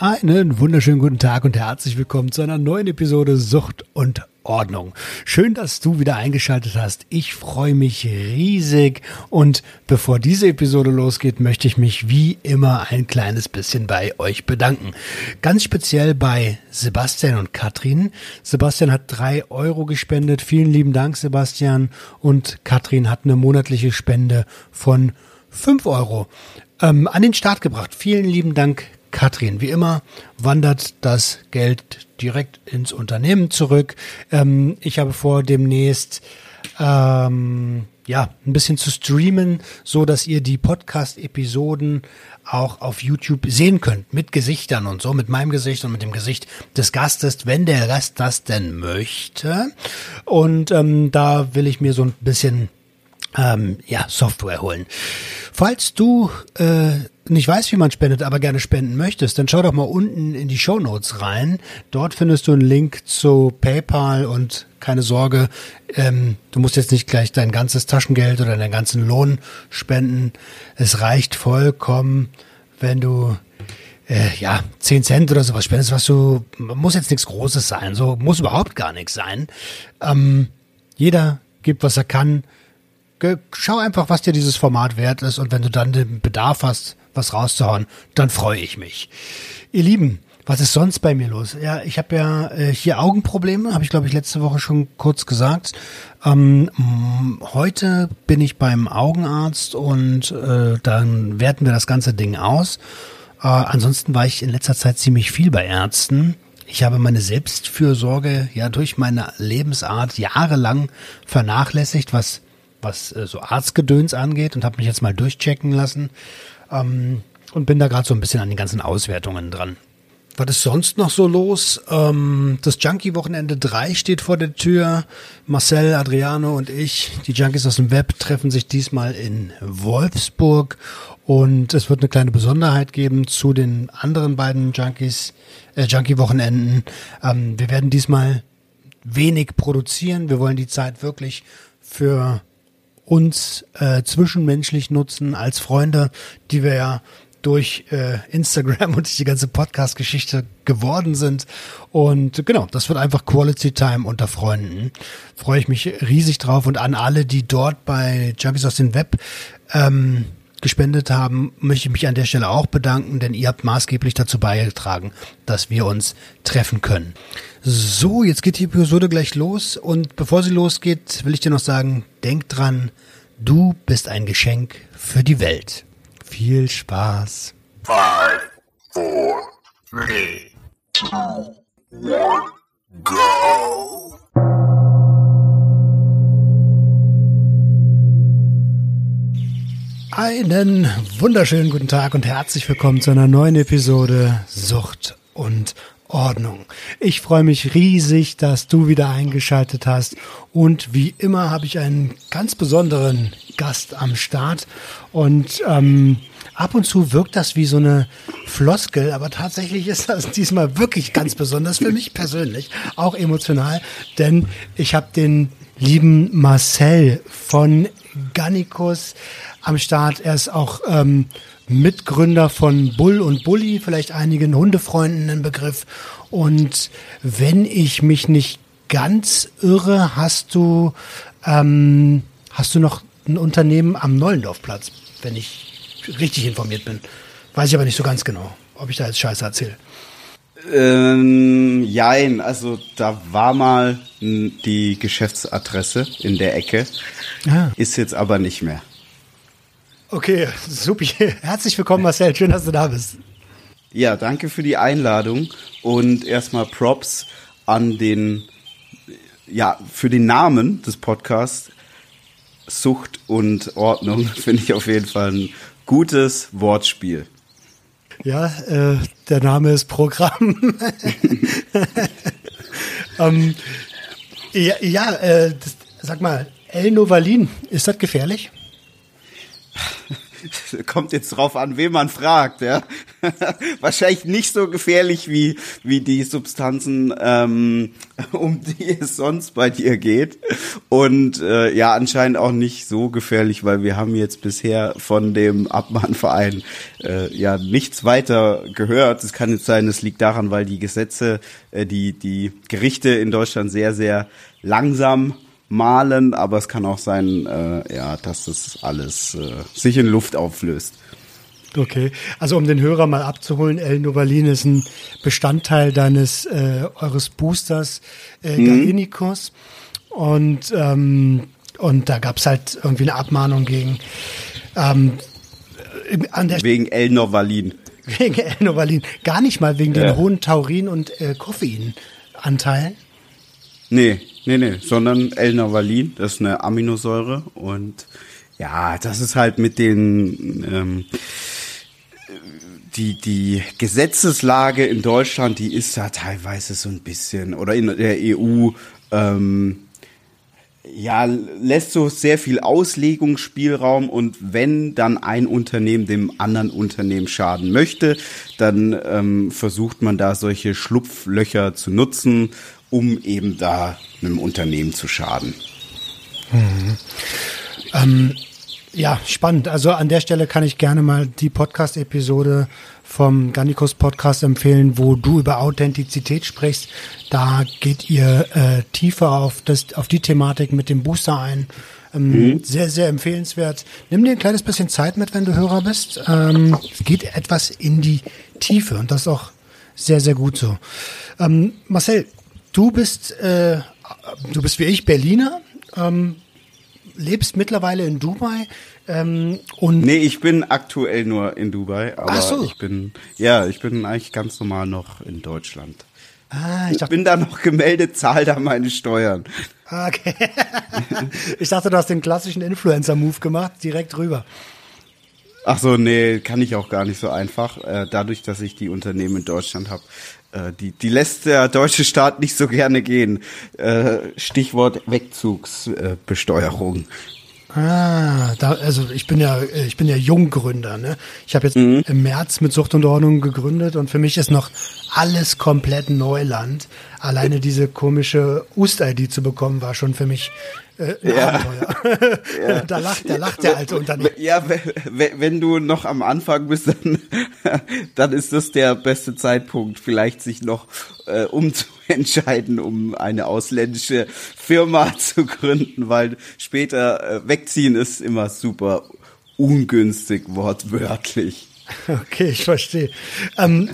Einen wunderschönen guten Tag und herzlich willkommen zu einer neuen Episode Sucht und Ordnung. Schön, dass du wieder eingeschaltet hast. Ich freue mich riesig und bevor diese Episode losgeht, möchte ich mich wie immer ein kleines bisschen bei euch bedanken. Ganz speziell bei Sebastian und Katrin. Sebastian hat drei Euro gespendet. Vielen lieben Dank, Sebastian. Und Katrin hat eine monatliche Spende von fünf Euro ähm, an den Start gebracht. Vielen lieben Dank, Katrin. Wie immer wandert das Geld direkt ins Unternehmen zurück. Ähm, ich habe vor, demnächst ähm, ja ein bisschen zu streamen, so dass ihr die Podcast-Episoden auch auf YouTube sehen könnt mit Gesichtern und so, mit meinem Gesicht und mit dem Gesicht des Gastes, wenn der Gast das denn möchte. Und ähm, da will ich mir so ein bisschen ähm, ja Software holen. Falls du äh, nicht weißt, wie man spendet, aber gerne spenden möchtest, dann schau doch mal unten in die Show Notes rein. Dort findest du einen Link zu PayPal und keine Sorge, ähm, du musst jetzt nicht gleich dein ganzes Taschengeld oder deinen ganzen Lohn spenden. Es reicht vollkommen, wenn du äh, ja, 10 Cent oder sowas spendest, was du, muss jetzt nichts Großes sein, so muss überhaupt gar nichts sein. Ähm, jeder gibt, was er kann. Schau einfach, was dir dieses Format wert ist und wenn du dann den Bedarf hast, was rauszuhauen, dann freue ich mich. Ihr Lieben, was ist sonst bei mir los? Ja, ich habe ja äh, hier Augenprobleme, habe ich glaube ich letzte Woche schon kurz gesagt. Ähm, heute bin ich beim Augenarzt und äh, dann werten wir das ganze Ding aus. Äh, ansonsten war ich in letzter Zeit ziemlich viel bei Ärzten. Ich habe meine Selbstfürsorge ja durch meine Lebensart jahrelang vernachlässigt, was was äh, so Arztgedöns angeht und habe mich jetzt mal durchchecken lassen. Ähm, und bin da gerade so ein bisschen an den ganzen Auswertungen dran. Was ist sonst noch so los? Ähm, das Junkie-Wochenende 3 steht vor der Tür. Marcel, Adriano und ich, die Junkies aus dem Web, treffen sich diesmal in Wolfsburg. Und es wird eine kleine Besonderheit geben zu den anderen beiden Junkies, äh, Junkie-Wochenenden. Ähm, wir werden diesmal wenig produzieren. Wir wollen die Zeit wirklich für uns äh, zwischenmenschlich nutzen als Freunde, die wir ja durch äh, Instagram und die ganze Podcast-Geschichte geworden sind. Und genau, das wird einfach Quality Time unter Freunden. Freue ich mich riesig drauf und an alle, die dort bei Junkies aus dem Web ähm, gespendet haben, möchte ich mich an der Stelle auch bedanken, denn ihr habt maßgeblich dazu beigetragen, dass wir uns treffen können. So, jetzt geht die Episode gleich los und bevor sie losgeht, will ich dir noch sagen, denk dran, du bist ein Geschenk für die Welt. Viel Spaß. Five, four, three, two, one, go. Einen wunderschönen guten Tag und herzlich willkommen zu einer neuen Episode Sucht und Ordnung. Ich freue mich riesig, dass du wieder eingeschaltet hast und wie immer habe ich einen ganz besonderen Gast am Start und ähm, ab und zu wirkt das wie so eine Floskel, aber tatsächlich ist das diesmal wirklich ganz besonders für mich persönlich, auch emotional, denn ich habe den lieben Marcel von Gannikus am Start. Er ist auch ähm, Mitgründer von Bull und Bully, vielleicht einigen Hundefreunden ein Begriff. Und wenn ich mich nicht ganz irre, hast du ähm, hast du noch ein Unternehmen am Neulendorfplatz, wenn ich richtig informiert bin. Weiß ich aber nicht so ganz genau, ob ich da jetzt Scheiße erzähle. Ähm, jein, also da war mal die Geschäftsadresse in der Ecke, ah. ist jetzt aber nicht mehr. Okay, super. Herzlich willkommen, Marcel. Schön, dass du da bist. Ja, danke für die Einladung und erstmal Props an den, ja, für den Namen des Podcasts. Sucht und Ordnung finde ich auf jeden Fall ein gutes Wortspiel. Ja, äh, der Name ist Programm. ähm, ja, ja äh, das, sag mal, El Novalin, ist das gefährlich? kommt jetzt drauf an, wen man fragt, ja. Wahrscheinlich nicht so gefährlich wie, wie die Substanzen, ähm, um die es sonst bei dir geht. Und äh, ja, anscheinend auch nicht so gefährlich, weil wir haben jetzt bisher von dem Abmahnverein äh, ja nichts weiter gehört. Es kann jetzt sein, es liegt daran, weil die Gesetze, äh, die, die Gerichte in Deutschland sehr, sehr langsam malen, aber es kann auch sein, äh, ja, dass das alles äh, sich in Luft auflöst. Okay, also um den Hörer mal abzuholen, El Novalin ist ein Bestandteil deines äh, eures Boosters äh, mhm. Gallinicus und ähm, und da gab's halt irgendwie eine Abmahnung gegen ähm, an der wegen El Novalin. Wegen El Novalin, gar nicht mal wegen ja. den hohen Taurin und äh, Koffeinanteilen. Nee, nee, nee, sondern L-Navalin, das ist eine Aminosäure und ja, das ist halt mit den ähm, die die Gesetzeslage in Deutschland, die ist ja teilweise so ein bisschen oder in der EU ähm, ja, lässt so sehr viel Auslegungsspielraum und wenn dann ein Unternehmen dem anderen Unternehmen schaden möchte, dann ähm, versucht man da solche Schlupflöcher zu nutzen um eben da einem Unternehmen zu schaden. Mhm. Ähm, ja, spannend. Also an der Stelle kann ich gerne mal die Podcast-Episode vom Gannikus Podcast empfehlen, wo du über Authentizität sprichst. Da geht ihr äh, tiefer auf, das, auf die Thematik mit dem Booster ein. Ähm, mhm. Sehr, sehr empfehlenswert. Nimm dir ein kleines bisschen Zeit mit, wenn du Hörer bist. Ähm, es geht etwas in die Tiefe und das ist auch sehr, sehr gut so. Ähm, Marcel, Du bist, äh, du bist wie ich Berliner, ähm, lebst mittlerweile in Dubai. Ähm, und nee, ich bin aktuell nur in Dubai, aber Ach so. ich bin, ja, ich bin eigentlich ganz normal noch in Deutschland. Ah, ich, dachte, bin da noch gemeldet, zahl da meine Steuern. Okay. ich dachte, du hast den klassischen Influencer-Move gemacht, direkt rüber. Ach so, nee, kann ich auch gar nicht so einfach. Äh, dadurch, dass ich die Unternehmen in Deutschland habe, die, die lässt der deutsche Staat nicht so gerne gehen. Äh, Stichwort Wegzugsbesteuerung. Ah, da, also ich bin ja, ich bin ja Junggründer, ne? Ich habe jetzt mhm. im März mit Sucht und Ordnung gegründet und für mich ist noch alles komplett Neuland. Alleine diese komische Ust-ID zu bekommen, war schon für mich äh, ja. Abenteuer. Ja. da lacht, da lacht der alte Unternehmer. Ja, wenn du noch am Anfang bist, dann, dann ist das der beste Zeitpunkt, vielleicht sich noch äh, umzuentscheiden, um eine ausländische Firma zu gründen, weil später äh, wegziehen ist immer super ungünstig, wortwörtlich. Okay, ich verstehe. Ähm,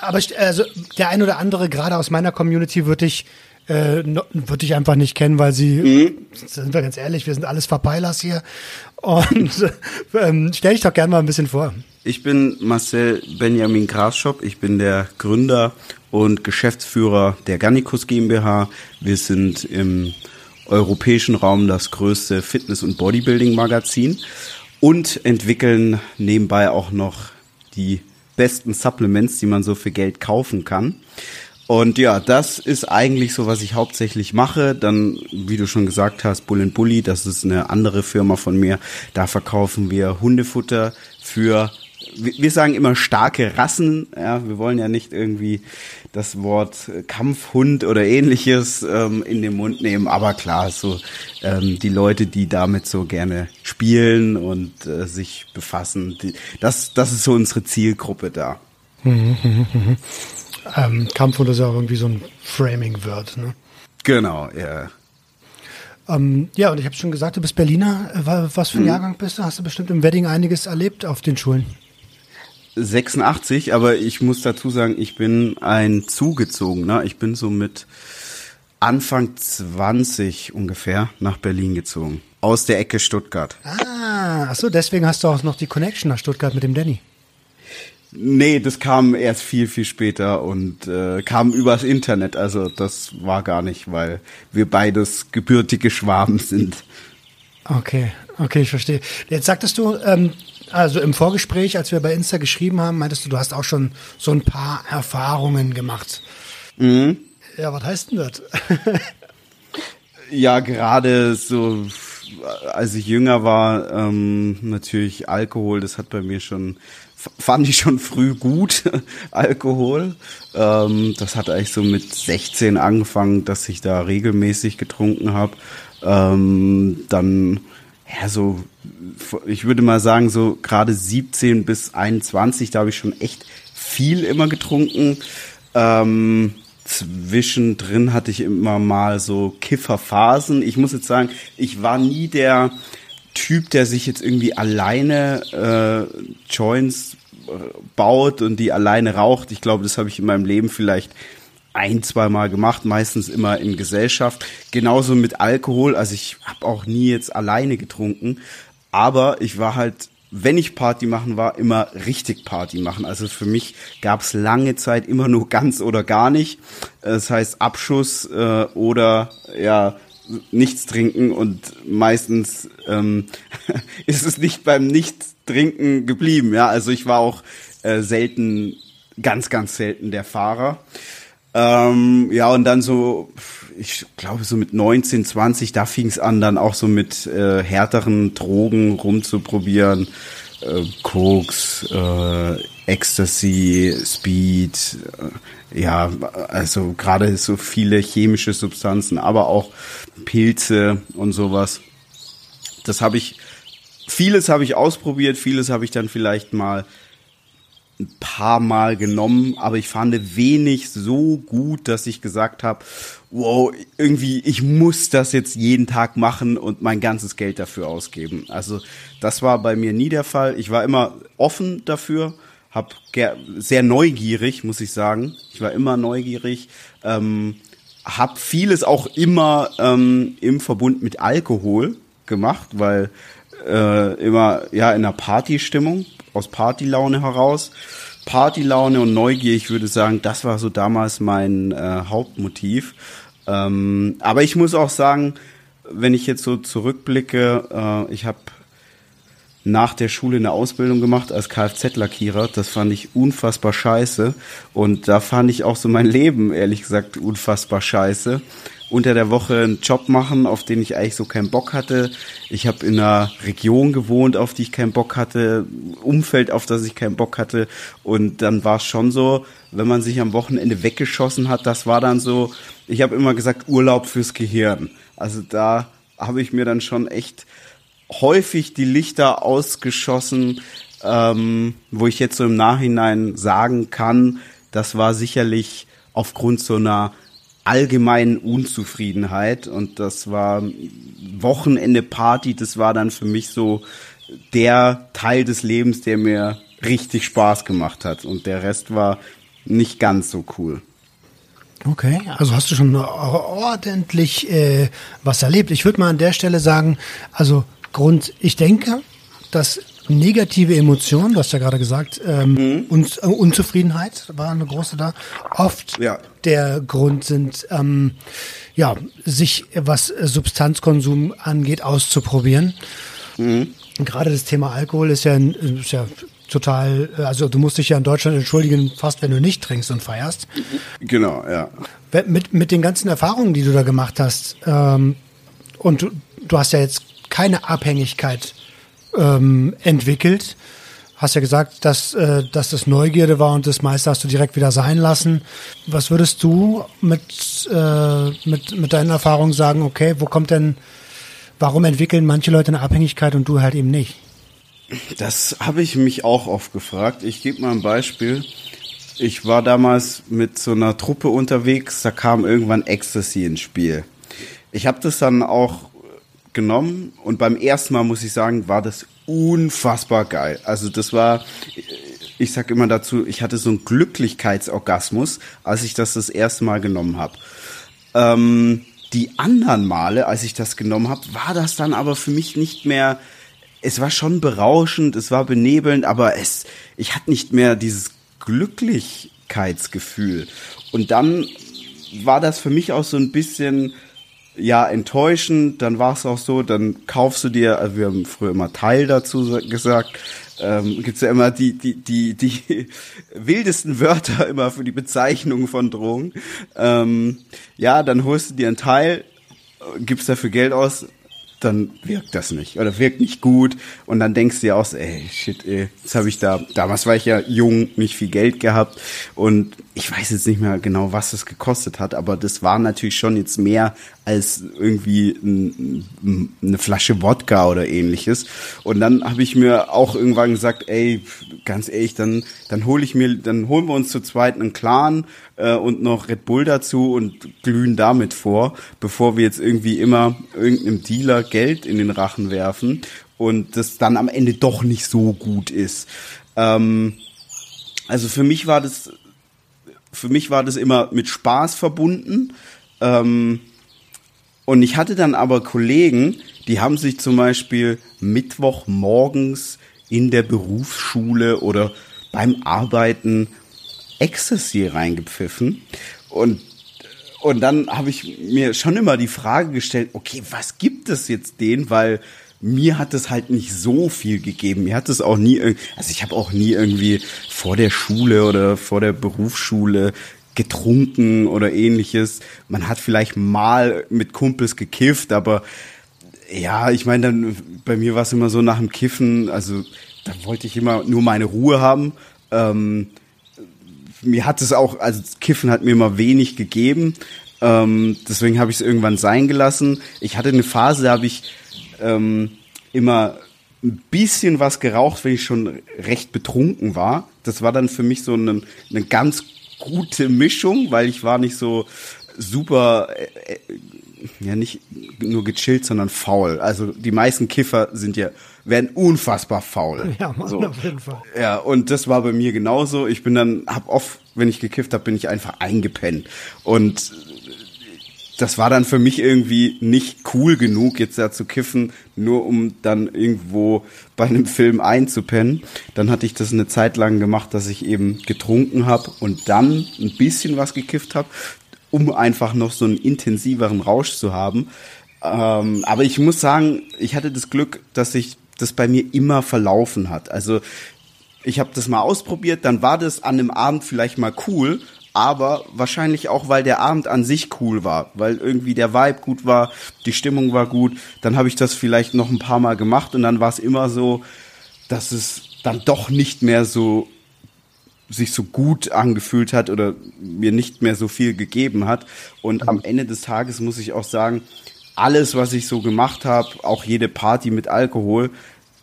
aber also der ein oder andere, gerade aus meiner Community, würde ich äh, würde ich einfach nicht kennen, weil sie, mhm. sind wir ganz ehrlich, wir sind alles Verpeilers hier. Und ähm, stell dich doch gerne mal ein bisschen vor. Ich bin Marcel Benjamin Graschop, ich bin der Gründer und Geschäftsführer der Gannikus GmbH. Wir sind im europäischen Raum das größte Fitness- und Bodybuilding-Magazin und entwickeln nebenbei auch noch die besten Supplements, die man so für Geld kaufen kann. Und ja, das ist eigentlich so, was ich hauptsächlich mache. Dann, wie du schon gesagt hast, Bull Bully, das ist eine andere Firma von mir. Da verkaufen wir Hundefutter für, wir sagen immer starke Rassen. Ja, wir wollen ja nicht irgendwie das Wort Kampfhund oder ähnliches ähm, in den Mund nehmen. Aber klar, so ähm, die Leute, die damit so gerne spielen und äh, sich befassen, die, das, das ist so unsere Zielgruppe da. Ähm, Kampfhund ist ja auch irgendwie so ein Framing-Word, ne? Genau, ja. Ähm, ja, und ich habe schon gesagt, du bist Berliner. Äh, was für ein mhm. Jahrgang bist du? Hast du bestimmt im Wedding einiges erlebt auf den Schulen? 86, aber ich muss dazu sagen, ich bin ein zugezogener. Ich bin so mit Anfang 20 ungefähr nach Berlin gezogen. Aus der Ecke Stuttgart. Ah, ach so, deswegen hast du auch noch die Connection nach Stuttgart mit dem Danny. Nee, das kam erst viel, viel später und äh, kam übers Internet. Also das war gar nicht, weil wir beides gebürtige Schwaben sind. Okay, okay, ich verstehe. Jetzt sagtest du, ähm, also im Vorgespräch, als wir bei Insta geschrieben haben, meintest du, du hast auch schon so ein paar Erfahrungen gemacht. Mhm. Ja, was heißt denn das? ja, gerade so als ich jünger war, ähm, natürlich Alkohol, das hat bei mir schon, fand ich schon früh gut, Alkohol. Ähm, das hat eigentlich so mit 16 angefangen, dass ich da regelmäßig getrunken habe. Ähm, dann, ja, so, ich würde mal sagen, so gerade 17 bis 21, da habe ich schon echt viel immer getrunken. Ähm, zwischendrin hatte ich immer mal so Kifferphasen. Ich muss jetzt sagen, ich war nie der Typ, der sich jetzt irgendwie alleine äh, Joints äh, baut und die alleine raucht. Ich glaube, das habe ich in meinem Leben vielleicht ein, zwei Mal gemacht, meistens immer in Gesellschaft. Genauso mit Alkohol. Also ich habe auch nie jetzt alleine getrunken. Aber ich war halt wenn ich Party machen war, immer richtig Party machen. Also für mich gab es lange Zeit immer nur ganz oder gar nicht. Das heißt Abschuss äh, oder ja nichts trinken und meistens ähm, ist es nicht beim Nichtstrinken geblieben. Ja, also ich war auch äh, selten, ganz ganz selten der Fahrer. Ähm, ja und dann so ich glaube so mit 19, 20, da fing es an, dann auch so mit äh, härteren Drogen rumzuprobieren. Äh, Koks, äh, Ecstasy, Speed, äh, ja, also gerade so viele chemische Substanzen, aber auch Pilze und sowas. Das habe ich, vieles habe ich ausprobiert, vieles habe ich dann vielleicht mal ein paar Mal genommen, aber ich fand wenig so gut, dass ich gesagt habe, wow, irgendwie, ich muss das jetzt jeden Tag machen und mein ganzes Geld dafür ausgeben. Also das war bei mir nie der Fall. Ich war immer offen dafür, hab sehr neugierig, muss ich sagen. Ich war immer neugierig, ähm, hab vieles auch immer ähm, im Verbund mit Alkohol gemacht, weil äh, immer ja in einer Partystimmung aus Partylaune heraus. Partylaune und Neugier, ich würde sagen, das war so damals mein äh, Hauptmotiv. Ähm, aber ich muss auch sagen, wenn ich jetzt so zurückblicke, äh, ich habe nach der Schule eine Ausbildung gemacht als Kfz-Lackierer. Das fand ich unfassbar scheiße. Und da fand ich auch so mein Leben, ehrlich gesagt, unfassbar scheiße unter der Woche einen Job machen, auf den ich eigentlich so keinen Bock hatte. Ich habe in einer Region gewohnt, auf die ich keinen Bock hatte, Umfeld, auf das ich keinen Bock hatte. Und dann war es schon so, wenn man sich am Wochenende weggeschossen hat, das war dann so, ich habe immer gesagt, Urlaub fürs Gehirn. Also da habe ich mir dann schon echt häufig die Lichter ausgeschossen, ähm, wo ich jetzt so im Nachhinein sagen kann, das war sicherlich aufgrund so einer allgemeinen Unzufriedenheit und das war Wochenende Party, das war dann für mich so der Teil des Lebens, der mir richtig Spaß gemacht hat und der Rest war nicht ganz so cool. Okay, also hast du schon ordentlich äh, was erlebt. Ich würde mal an der Stelle sagen, also Grund, ich denke, dass negative Emotionen, du hast ja gerade gesagt, ähm, mhm. und, äh, Unzufriedenheit war eine große da, oft ja. der Grund sind, ähm, ja, sich, was Substanzkonsum angeht, auszuprobieren. Mhm. Gerade das Thema Alkohol ist ja, ist ja total, also du musst dich ja in Deutschland entschuldigen, fast wenn du nicht trinkst und feierst. Genau, ja. Mit, mit den ganzen Erfahrungen, die du da gemacht hast, ähm, und du, du hast ja jetzt keine Abhängigkeit ähm, entwickelt. Hast ja gesagt, dass, äh, dass das Neugierde war und das meiste hast du direkt wieder sein lassen. Was würdest du mit, äh, mit, mit deinen Erfahrungen sagen, okay, wo kommt denn, warum entwickeln manche Leute eine Abhängigkeit und du halt eben nicht? Das habe ich mich auch oft gefragt. Ich gebe mal ein Beispiel. Ich war damals mit so einer Truppe unterwegs, da kam irgendwann Ecstasy ins Spiel. Ich habe das dann auch genommen und beim ersten Mal muss ich sagen, war das unfassbar geil. Also das war, ich sag immer dazu, ich hatte so einen Glücklichkeitsorgasmus, als ich das das erste Mal genommen habe. Ähm, die anderen Male, als ich das genommen habe, war das dann aber für mich nicht mehr. Es war schon berauschend, es war benebelnd, aber es, ich hatte nicht mehr dieses Glücklichkeitsgefühl. Und dann war das für mich auch so ein bisschen ja, enttäuschend. Dann war es auch so, dann kaufst du dir, also wir haben früher immer Teil dazu gesagt, ähm, gibt's ja immer die, die, die, die wildesten Wörter immer für die Bezeichnung von Drogen. Ähm, ja, dann holst du dir ein Teil, gibst dafür Geld aus, dann wirkt das nicht oder wirkt nicht gut. Und dann denkst du dir auch so, ey, shit, ey, jetzt habe ich da, damals war ich ja jung, nicht viel Geld gehabt. Und ich weiß jetzt nicht mehr genau, was es gekostet hat, aber das war natürlich schon jetzt mehr als irgendwie ein, eine Flasche Wodka oder ähnliches. Und dann habe ich mir auch irgendwann gesagt, ey, ganz ehrlich, dann dann hole ich mir, dann holen wir uns zu zweit einen Clan äh, und noch Red Bull dazu und glühen damit vor, bevor wir jetzt irgendwie immer irgendeinem Dealer Geld in den Rachen werfen und das dann am Ende doch nicht so gut ist. Ähm, also für mich war das, für mich war das immer mit Spaß verbunden. Ähm, und ich hatte dann aber Kollegen, die haben sich zum Beispiel Mittwoch morgens in der Berufsschule oder beim Arbeiten Ecstasy reingepfiffen. Und, und dann habe ich mir schon immer die Frage gestellt, okay, was gibt es jetzt denen? Weil mir hat es halt nicht so viel gegeben. Mir hat es auch nie, also ich habe auch nie irgendwie vor der Schule oder vor der Berufsschule getrunken oder ähnliches. Man hat vielleicht mal mit Kumpels gekifft, aber ja, ich meine, dann bei mir war es immer so nach dem Kiffen, also da wollte ich immer nur meine Ruhe haben. Ähm, mir hat es auch, also Kiffen hat mir immer wenig gegeben. Ähm, deswegen habe ich es irgendwann sein gelassen. Ich hatte eine Phase, da habe ich ähm, immer ein bisschen was geraucht, wenn ich schon recht betrunken war. Das war dann für mich so eine, eine ganz gute Mischung, weil ich war nicht so super, äh, äh ja nicht nur gechillt, sondern faul. Also die meisten Kiffer sind ja werden unfassbar faul. Ja, Mann, so. auf jeden Fall. Ja, und das war bei mir genauso. Ich bin dann, hab oft, wenn ich gekifft habe, bin ich einfach eingepennt. Und das war dann für mich irgendwie nicht cool genug, jetzt da zu kiffen, nur um dann irgendwo bei einem Film einzupennen. Dann hatte ich das eine Zeit lang gemacht, dass ich eben getrunken habe und dann ein bisschen was gekifft habe, um einfach noch so einen intensiveren Rausch zu haben. Ähm, aber ich muss sagen, ich hatte das Glück, dass ich das bei mir immer verlaufen hat. Also ich habe das mal ausprobiert, dann war das an einem Abend vielleicht mal cool, aber wahrscheinlich auch, weil der Abend an sich cool war, weil irgendwie der Vibe gut war, die Stimmung war gut. Dann habe ich das vielleicht noch ein paar Mal gemacht und dann war es immer so, dass es dann doch nicht mehr so sich so gut angefühlt hat oder mir nicht mehr so viel gegeben hat. Und am Ende des Tages muss ich auch sagen, alles, was ich so gemacht habe, auch jede Party mit Alkohol,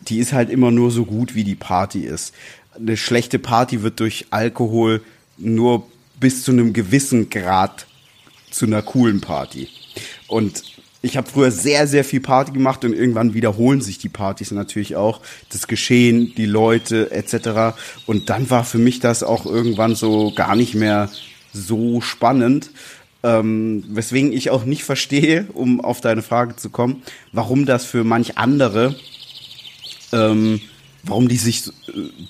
die ist halt immer nur so gut, wie die Party ist. Eine schlechte Party wird durch Alkohol nur bis zu einem gewissen Grad zu einer coolen Party. Und ich habe früher sehr, sehr viel Party gemacht und irgendwann wiederholen sich die Partys natürlich auch. Das Geschehen, die Leute etc. Und dann war für mich das auch irgendwann so gar nicht mehr so spannend. Ähm, weswegen ich auch nicht verstehe, um auf deine Frage zu kommen, warum das für manch andere, ähm, warum die sich äh,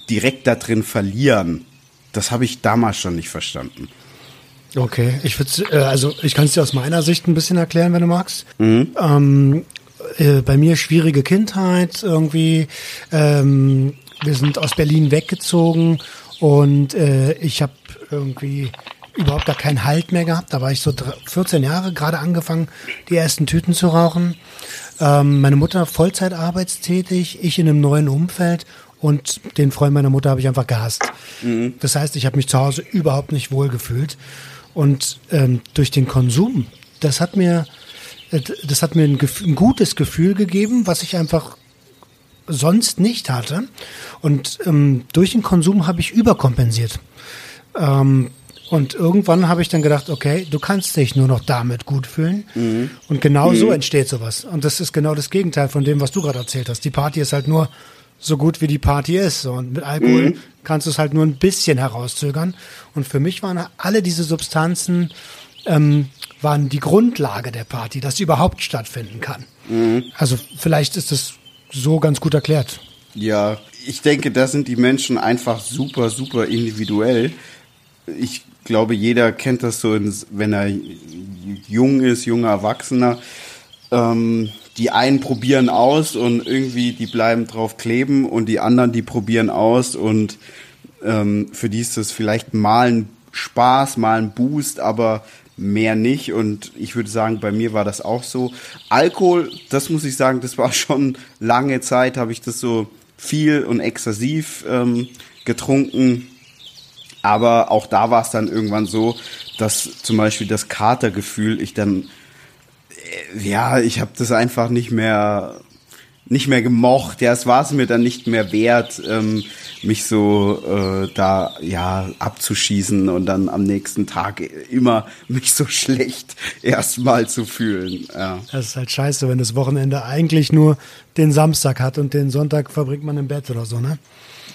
direkt da drin verlieren. Das habe ich damals schon nicht verstanden. Okay, ich würde, äh, also ich kann es dir aus meiner Sicht ein bisschen erklären, wenn du magst. Mhm. Ähm, äh, bei mir schwierige Kindheit irgendwie. Ähm, wir sind aus Berlin weggezogen und äh, ich habe irgendwie überhaupt gar keinen Halt mehr gehabt. Da war ich so 14 Jahre, gerade angefangen, die ersten Tüten zu rauchen. Ähm, meine Mutter Vollzeit arbeitstätig, ich in einem neuen Umfeld und den Freund meiner Mutter habe ich einfach gehasst. Mhm. Das heißt, ich habe mich zu Hause überhaupt nicht wohl gefühlt. Und ähm, durch den Konsum, das hat mir, äh, das hat mir ein, ein gutes Gefühl gegeben, was ich einfach sonst nicht hatte. Und ähm, durch den Konsum habe ich überkompensiert. Ähm, und irgendwann habe ich dann gedacht, okay, du kannst dich nur noch damit gut fühlen. Mhm. Und genau mhm. so entsteht sowas. Und das ist genau das Gegenteil von dem, was du gerade erzählt hast. Die Party ist halt nur so gut, wie die Party ist. Und mit Alkohol mhm. kannst du es halt nur ein bisschen herauszögern. Und für mich waren alle diese Substanzen ähm, waren die Grundlage der Party, dass sie überhaupt stattfinden kann. Mhm. Also vielleicht ist es so ganz gut erklärt. Ja, ich denke, da sind die Menschen einfach super, super individuell. Ich glaube, jeder kennt das so, wenn er jung ist, junger Erwachsener. Ähm, die einen probieren aus und irgendwie die bleiben drauf kleben und die anderen, die probieren aus und ähm, für die ist das vielleicht mal ein Spaß, mal ein Boost, aber mehr nicht. Und ich würde sagen, bei mir war das auch so. Alkohol, das muss ich sagen, das war schon lange Zeit, habe ich das so viel und exzessiv ähm, getrunken. Aber auch da war es dann irgendwann so, dass zum Beispiel das Katergefühl, ich dann, äh, ja, ich habe das einfach nicht mehr nicht mehr gemocht. Ja, es war es mir dann nicht mehr wert, ähm, mich so äh, da ja abzuschießen und dann am nächsten Tag immer mich so schlecht erstmal zu fühlen. Ja. Das ist halt scheiße, wenn das Wochenende eigentlich nur den Samstag hat und den Sonntag verbringt man im Bett oder so, ne?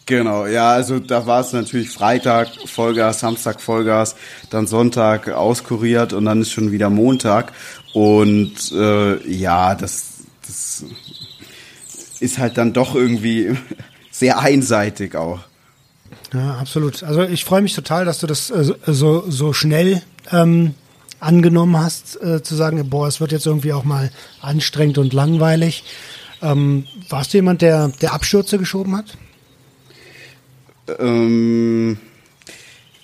Genau, ja, also da war es natürlich Freitag Vollgas, Samstag Vollgas, dann Sonntag auskuriert und dann ist schon wieder Montag. Und äh, ja, das, das ist halt dann doch irgendwie sehr einseitig auch. Ja, absolut. Also ich freue mich total, dass du das äh, so, so schnell ähm, angenommen hast, äh, zu sagen, boah, es wird jetzt irgendwie auch mal anstrengend und langweilig. Ähm, warst du jemand, der, der Abstürze geschoben hat? Ähm,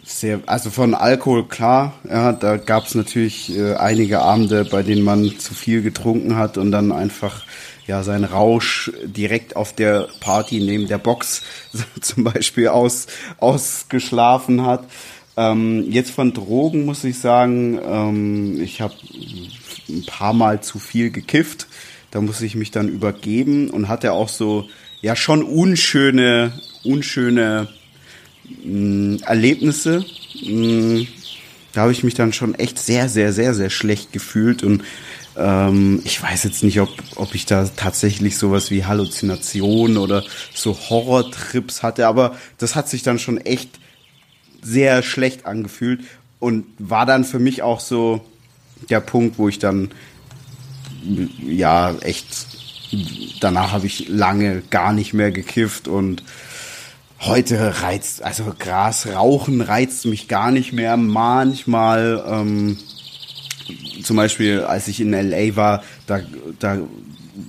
sehr, also von Alkohol klar, ja, da gab es natürlich äh, einige Abende, bei denen man zu viel getrunken hat und dann einfach ja seinen Rausch direkt auf der Party neben der Box zum Beispiel aus, ausgeschlafen hat. Ähm, jetzt von Drogen muss ich sagen, ähm, ich habe ein paar Mal zu viel gekifft. Da muss ich mich dann übergeben und hatte auch so ja schon unschöne, unschöne mh, Erlebnisse. Mh, da habe ich mich dann schon echt sehr, sehr, sehr, sehr schlecht gefühlt und ähm, ich weiß jetzt nicht, ob, ob ich da tatsächlich sowas wie Halluzinationen oder so Horrortrips hatte, aber das hat sich dann schon echt sehr schlecht angefühlt und war dann für mich auch so der Punkt, wo ich dann ja echt danach habe ich lange gar nicht mehr gekifft und heute reizt also Gras rauchen reizt mich gar nicht mehr manchmal ähm, zum Beispiel, als ich in LA war, da, da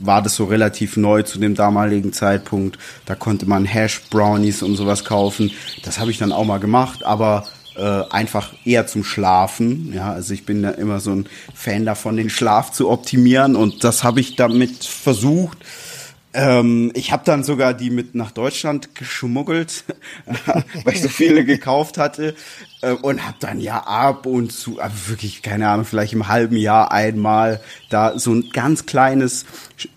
war das so relativ neu zu dem damaligen Zeitpunkt. Da konnte man Hash Brownies und sowas kaufen. Das habe ich dann auch mal gemacht, aber äh, einfach eher zum Schlafen. Ja, also ich bin ja immer so ein Fan davon, den Schlaf zu optimieren und das habe ich damit versucht. Ähm, ich habe dann sogar die mit nach Deutschland geschmuggelt, weil ich so viele gekauft hatte äh, und habe dann ja ab und zu, aber wirklich keine Ahnung, vielleicht im halben Jahr einmal da so ein ganz kleines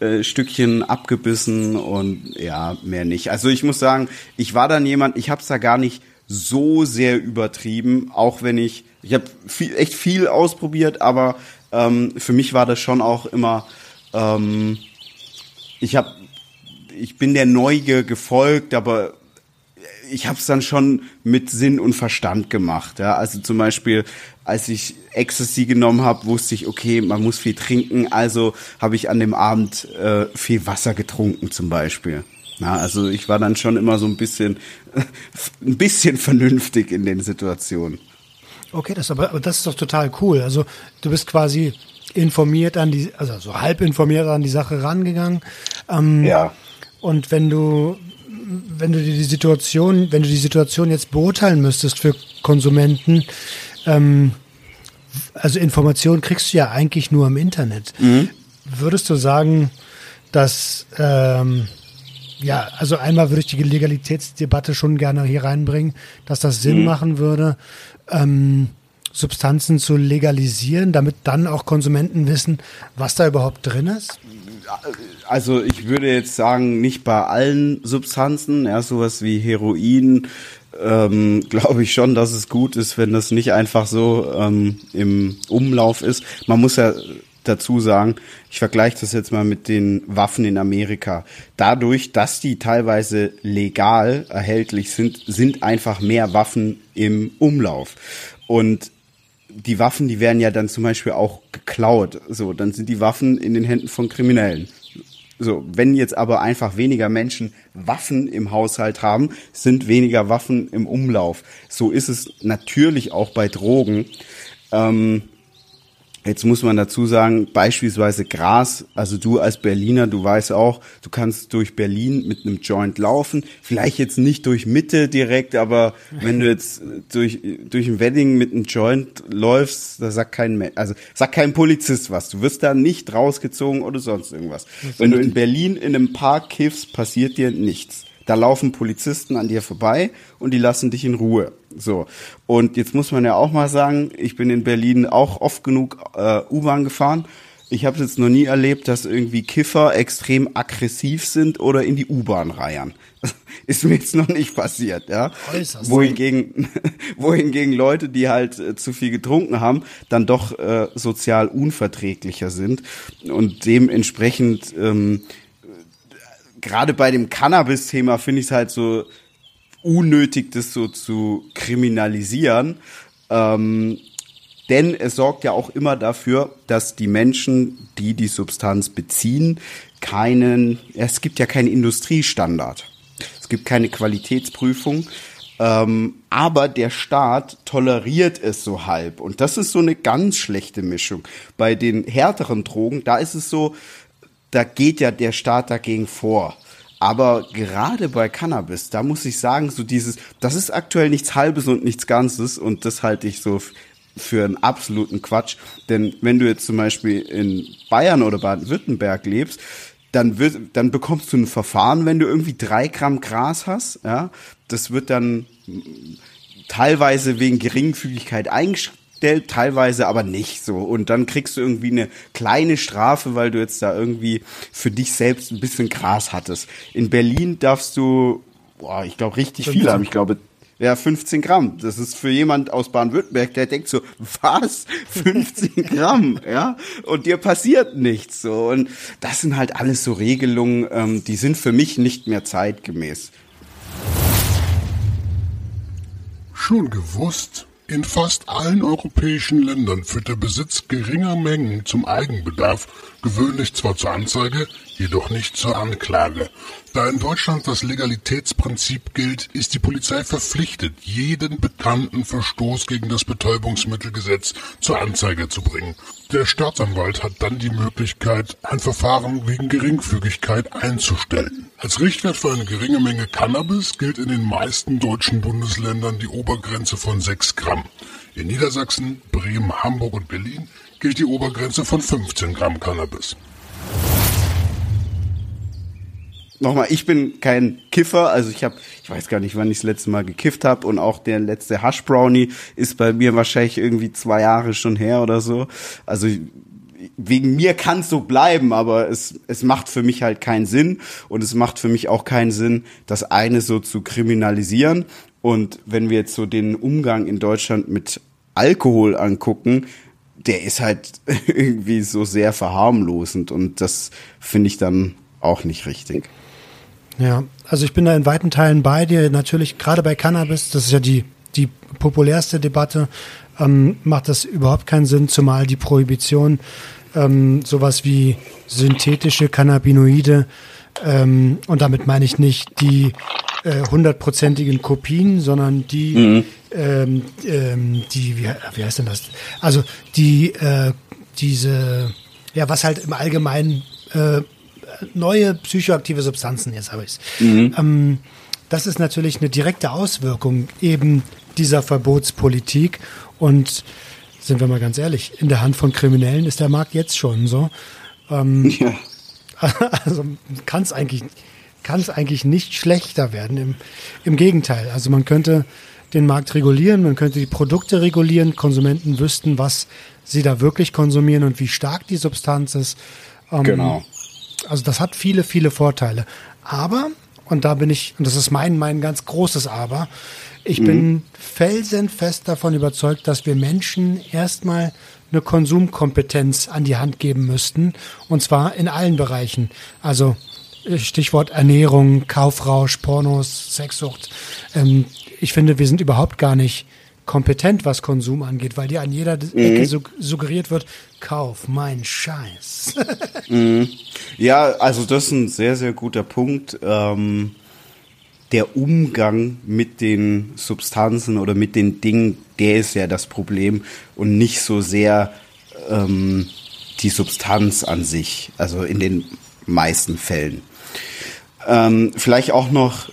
äh, Stückchen abgebissen und ja mehr nicht. Also ich muss sagen, ich war dann jemand, ich habe es da gar nicht so sehr übertrieben, auch wenn ich ich habe viel, echt viel ausprobiert, aber ähm, für mich war das schon auch immer ähm, ich habe ich bin der Neugier gefolgt, aber ich habe es dann schon mit Sinn und Verstand gemacht. Ja? Also zum Beispiel, als ich Ecstasy genommen habe, wusste ich, okay, man muss viel trinken. Also habe ich an dem Abend äh, viel Wasser getrunken zum Beispiel. Ja, also ich war dann schon immer so ein bisschen, ein bisschen vernünftig in den Situationen. Okay, das aber, aber das ist doch total cool. Also du bist quasi informiert an die, also so halb informiert an die Sache rangegangen. Ähm, ja. Und wenn du, wenn du die Situation, wenn du die Situation jetzt beurteilen müsstest für Konsumenten, ähm, also Informationen kriegst du ja eigentlich nur im Internet. Mhm. Würdest du sagen, dass ähm, ja, also einmal würde ich die Legalitätsdebatte schon gerne hier reinbringen, dass das Sinn mhm. machen würde, ähm, Substanzen zu legalisieren, damit dann auch Konsumenten wissen, was da überhaupt drin ist? Also ich würde jetzt sagen, nicht bei allen Substanzen, ja, sowas wie Heroin, ähm, glaube ich schon, dass es gut ist, wenn das nicht einfach so ähm, im Umlauf ist. Man muss ja dazu sagen, ich vergleiche das jetzt mal mit den Waffen in Amerika. Dadurch, dass die teilweise legal erhältlich sind, sind einfach mehr Waffen im Umlauf. Und die Waffen, die werden ja dann zum Beispiel auch geklaut. So, dann sind die Waffen in den Händen von Kriminellen. So, wenn jetzt aber einfach weniger Menschen Waffen im Haushalt haben, sind weniger Waffen im Umlauf. So ist es natürlich auch bei Drogen. Ähm, Jetzt muss man dazu sagen, beispielsweise Gras, also du als Berliner, du weißt auch, du kannst durch Berlin mit einem Joint laufen, vielleicht jetzt nicht durch Mitte direkt, aber wenn du jetzt durch, durch ein Wedding mit einem Joint läufst, da sagt kein, also sagt kein Polizist was. Du wirst da nicht rausgezogen oder sonst irgendwas. Wenn du in Berlin in einem Park kiffst, passiert dir nichts. Da laufen Polizisten an dir vorbei und die lassen dich in Ruhe. So. Und jetzt muss man ja auch mal sagen, ich bin in Berlin auch oft genug äh, U-Bahn gefahren. Ich habe jetzt noch nie erlebt, dass irgendwie Kiffer extrem aggressiv sind oder in die U-Bahn reiern. Ist mir jetzt noch nicht passiert, ja. Äußerst. Wohingegen, wohingegen Leute, die halt äh, zu viel getrunken haben, dann doch äh, sozial unverträglicher sind und dementsprechend ähm, gerade bei dem Cannabis-Thema finde ich es halt so unnötig, das so zu kriminalisieren. Ähm, denn es sorgt ja auch immer dafür, dass die Menschen, die die Substanz beziehen, keinen, es gibt ja keinen Industriestandard. Es gibt keine Qualitätsprüfung. Ähm, aber der Staat toleriert es so halb. Und das ist so eine ganz schlechte Mischung. Bei den härteren Drogen, da ist es so, da geht ja der Staat dagegen vor. Aber gerade bei Cannabis, da muss ich sagen, so dieses, das ist aktuell nichts Halbes und nichts Ganzes und das halte ich so für einen absoluten Quatsch. Denn wenn du jetzt zum Beispiel in Bayern oder Baden-Württemberg lebst, dann wird, dann bekommst du ein Verfahren, wenn du irgendwie drei Gramm Gras hast, ja. Das wird dann teilweise wegen Geringfügigkeit eingeschränkt teilweise aber nicht so. Und dann kriegst du irgendwie eine kleine Strafe, weil du jetzt da irgendwie für dich selbst ein bisschen Gras hattest. In Berlin darfst du, boah, ich glaube, richtig viel haben. Ich glaube, ja, 15 Gramm. Das ist für jemand aus Baden-Württemberg, der denkt so, was? 15 Gramm, ja? Und dir passiert nichts so. Und das sind halt alles so Regelungen, ähm, die sind für mich nicht mehr zeitgemäß. Schon gewusst? In fast allen europäischen Ländern führt der Besitz geringer Mengen zum Eigenbedarf gewöhnlich zwar zur Anzeige, jedoch nicht zur Anklage. Da in Deutschland das Legalitätsprinzip gilt, ist die Polizei verpflichtet, jeden bekannten Verstoß gegen das Betäubungsmittelgesetz zur Anzeige zu bringen. Der Staatsanwalt hat dann die Möglichkeit, ein Verfahren wegen Geringfügigkeit einzustellen. Als Richtwert für eine geringe Menge Cannabis gilt in den meisten deutschen Bundesländern die Obergrenze von 6 Gramm. In Niedersachsen, Bremen, Hamburg und Berlin gilt die Obergrenze von 15 Gramm Cannabis. Nochmal, ich bin kein Kiffer, also ich habe, ich weiß gar nicht, wann ich das letzte Mal gekifft habe und auch der letzte Hush Brownie ist bei mir wahrscheinlich irgendwie zwei Jahre schon her oder so. Also wegen mir kann es so bleiben, aber es, es macht für mich halt keinen Sinn und es macht für mich auch keinen Sinn, das eine so zu kriminalisieren. Und wenn wir jetzt so den Umgang in Deutschland mit Alkohol angucken, der ist halt irgendwie so sehr verharmlosend und das finde ich dann auch nicht richtig. Ja, also ich bin da in weiten Teilen bei dir. Natürlich, gerade bei Cannabis, das ist ja die, die populärste Debatte, ähm, macht das überhaupt keinen Sinn, zumal die Prohibition ähm, sowas wie synthetische Cannabinoide, ähm, und damit meine ich nicht die äh, hundertprozentigen Kopien, sondern die, mhm. ähm, ähm, die, wie, wie heißt denn das? Also die, äh, diese, ja, was halt im Allgemeinen äh, neue psychoaktive Substanzen, jetzt habe ich es. Mhm. Ähm, das ist natürlich eine direkte Auswirkung eben dieser Verbotspolitik und sind wir mal ganz ehrlich, in der Hand von Kriminellen ist der Markt jetzt schon so. Ähm, ja. Also kann es eigentlich, kann es eigentlich nicht schlechter werden. Im, Im Gegenteil. Also man könnte den Markt regulieren, man könnte die Produkte regulieren, Konsumenten wüssten, was sie da wirklich konsumieren und wie stark die Substanz ist. Ähm, genau. Also das hat viele, viele Vorteile. Aber, und da bin ich, und das ist mein, mein ganz großes Aber, ich mhm. bin felsenfest davon überzeugt, dass wir Menschen erstmal eine Konsumkompetenz an die Hand geben müssten. Und zwar in allen Bereichen. Also äh, Stichwort Ernährung, Kaufrausch, Pornos, Sexsucht. Ähm, ich finde, wir sind überhaupt gar nicht kompetent, was Konsum angeht, weil dir an jeder mhm. Ecke suggeriert wird, kauf mein Scheiß. mhm. Ja, also das ist ein sehr, sehr guter Punkt. Ähm, der Umgang mit den Substanzen oder mit den Dingen, der ist ja das Problem und nicht so sehr ähm, die Substanz an sich, also in den meisten Fällen. Ähm, vielleicht auch noch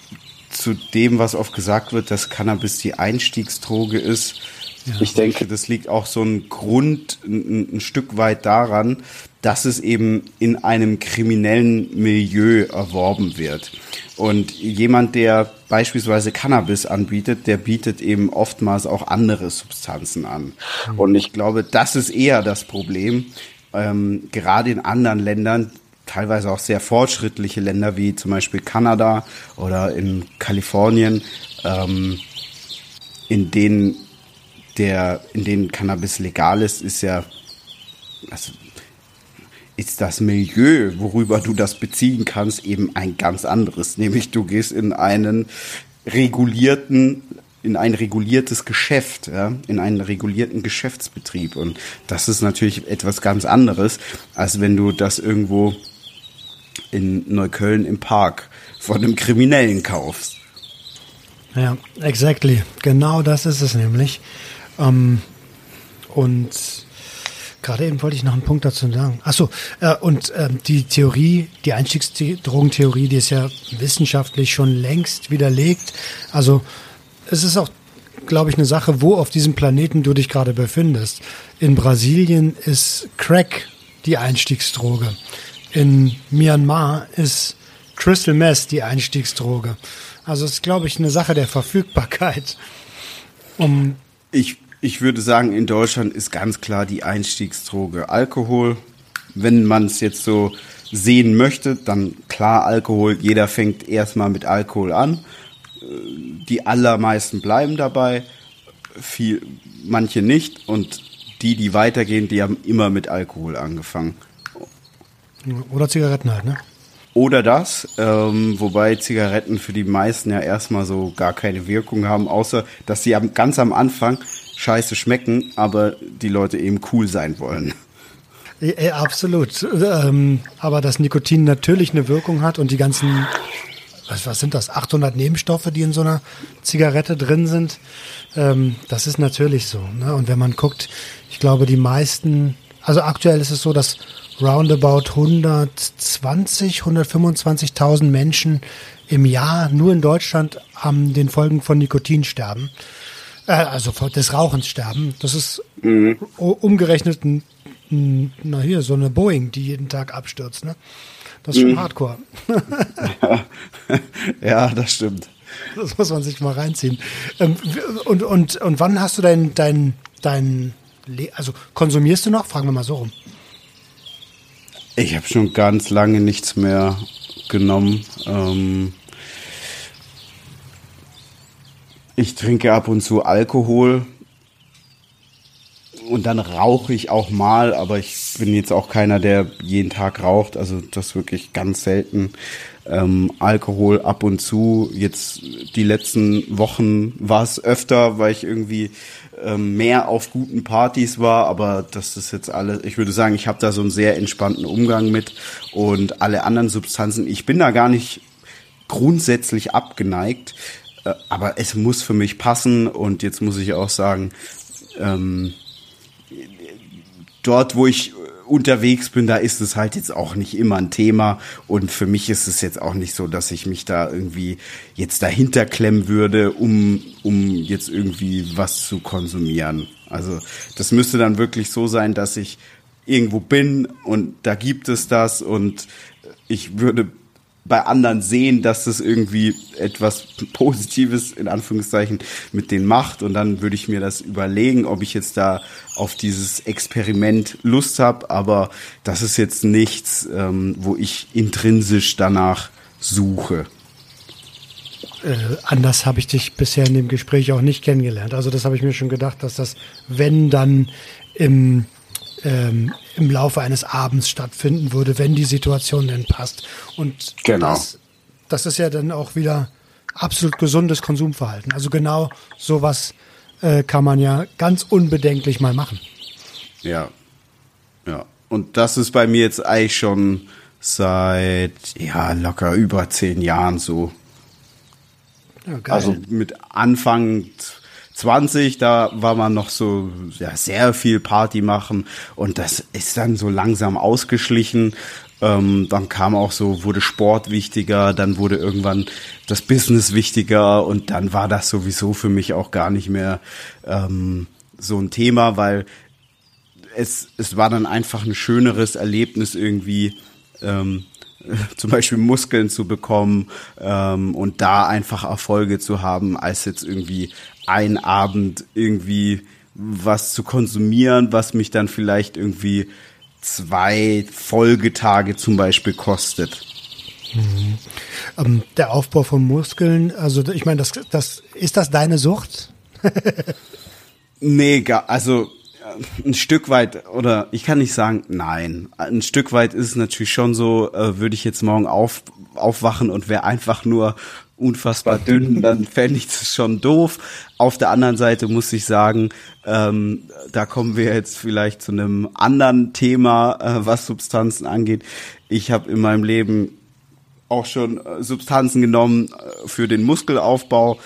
zu dem, was oft gesagt wird, dass Cannabis die Einstiegsdroge ist. Ja. Ich denke, das liegt auch so ein Grund, ein, ein, Stück weit daran, dass es eben in einem kriminellen Milieu erworben wird. Und jemand, der beispielsweise Cannabis anbietet, der bietet eben oftmals auch andere Substanzen an. Mhm. Und ich glaube, das ist eher das Problem. Ähm, gerade in anderen Ländern, teilweise auch sehr fortschrittliche Länder wie zum Beispiel Kanada oder in Kalifornien, ähm, in denen der, in denen Cannabis legal ist, ist ja, also ist das Milieu, worüber du das beziehen kannst, eben ein ganz anderes. Nämlich du gehst in einen regulierten, in ein reguliertes Geschäft, ja, in einen regulierten Geschäftsbetrieb. Und das ist natürlich etwas ganz anderes, als wenn du das irgendwo in Neukölln im Park von einem Kriminellen kaufst. Ja, exactly. Genau das ist es nämlich. Ähm, und gerade eben wollte ich noch einen Punkt dazu sagen. Achso, äh, und äh, die Theorie, die Einstiegsdrogentheorie, die ist ja wissenschaftlich schon längst widerlegt. Also es ist auch, glaube ich, eine Sache, wo auf diesem Planeten du dich gerade befindest. In Brasilien ist Crack die Einstiegsdroge. In Myanmar ist Crystal Meth die Einstiegsdroge. Also es ist, glaube ich, eine Sache der Verfügbarkeit. Um ich, ich würde sagen, in Deutschland ist ganz klar die Einstiegsdroge Alkohol. Wenn man es jetzt so sehen möchte, dann klar Alkohol. Jeder fängt erstmal mit Alkohol an. Die allermeisten bleiben dabei, viel, manche nicht. Und die, die weitergehen, die haben immer mit Alkohol angefangen. Oder Zigaretten halt, ne? Oder das, ähm, wobei Zigaretten für die meisten ja erstmal so gar keine Wirkung haben, außer dass sie ganz am Anfang scheiße schmecken, aber die Leute eben cool sein wollen. Ja, absolut. Ähm, aber dass Nikotin natürlich eine Wirkung hat und die ganzen, was, was sind das, 800 Nebenstoffe, die in so einer Zigarette drin sind, ähm, das ist natürlich so. Ne? Und wenn man guckt, ich glaube, die meisten, also aktuell ist es so, dass roundabout 120, 125.000 Menschen im Jahr nur in Deutschland an den Folgen von Nikotin sterben. Äh, also des Rauchens sterben. Das ist mhm. umgerechnet, na hier, so eine Boeing, die jeden Tag abstürzt. Ne? Das ist schon mhm. hardcore. ja. ja, das stimmt. Das muss man sich mal reinziehen. Ähm, und, und, und wann hast du dein, dein, dein, also konsumierst du noch? Fragen wir mal so rum. Ich habe schon ganz lange nichts mehr genommen. Ähm ich trinke ab und zu Alkohol und dann rauche ich auch mal, aber ich bin jetzt auch keiner, der jeden Tag raucht. Also das wirklich ganz selten. Ähm, Alkohol ab und zu. Jetzt die letzten Wochen war es öfter, weil ich irgendwie ähm, mehr auf guten Partys war, aber das ist jetzt alles, ich würde sagen, ich habe da so einen sehr entspannten Umgang mit und alle anderen Substanzen, ich bin da gar nicht grundsätzlich abgeneigt, äh, aber es muss für mich passen und jetzt muss ich auch sagen, ähm, dort, wo ich unterwegs bin, da ist es halt jetzt auch nicht immer ein Thema. Und für mich ist es jetzt auch nicht so, dass ich mich da irgendwie jetzt dahinter klemmen würde, um, um jetzt irgendwie was zu konsumieren. Also das müsste dann wirklich so sein, dass ich irgendwo bin und da gibt es das und ich würde bei anderen sehen, dass das irgendwie etwas Positives in Anführungszeichen mit denen macht und dann würde ich mir das überlegen, ob ich jetzt da auf dieses Experiment Lust habe, aber das ist jetzt nichts, ähm, wo ich intrinsisch danach suche. Äh, anders habe ich dich bisher in dem Gespräch auch nicht kennengelernt. Also das habe ich mir schon gedacht, dass das, wenn dann im ähm, im Laufe eines Abends stattfinden würde, wenn die Situation denn passt. Und genau. das, das ist ja dann auch wieder absolut gesundes Konsumverhalten. Also genau sowas äh, kann man ja ganz unbedenklich mal machen. Ja, ja. Und das ist bei mir jetzt eigentlich schon seit ja locker über zehn Jahren so. Ja. Also mit Anfang 20, da war man noch so ja, sehr viel Party machen und das ist dann so langsam ausgeschlichen. Ähm, dann kam auch so, wurde Sport wichtiger, dann wurde irgendwann das Business wichtiger und dann war das sowieso für mich auch gar nicht mehr ähm, so ein Thema, weil es, es war dann einfach ein schöneres Erlebnis irgendwie, ähm, zum Beispiel Muskeln zu bekommen ähm, und da einfach Erfolge zu haben, als jetzt irgendwie ein Abend irgendwie was zu konsumieren, was mich dann vielleicht irgendwie zwei Folgetage zum Beispiel kostet. Mhm. Ähm, der Aufbau von Muskeln, also ich meine, das, das ist das deine Sucht? nee, also ein Stück weit, oder ich kann nicht sagen, nein. Ein Stück weit ist es natürlich schon so, äh, würde ich jetzt morgen auf, aufwachen und wäre einfach nur unfassbar dünn, dann fände ich das schon doof. Auf der anderen Seite muss ich sagen, ähm, da kommen wir jetzt vielleicht zu einem anderen Thema, äh, was Substanzen angeht. Ich habe in meinem Leben auch schon äh, Substanzen genommen äh, für den Muskelaufbau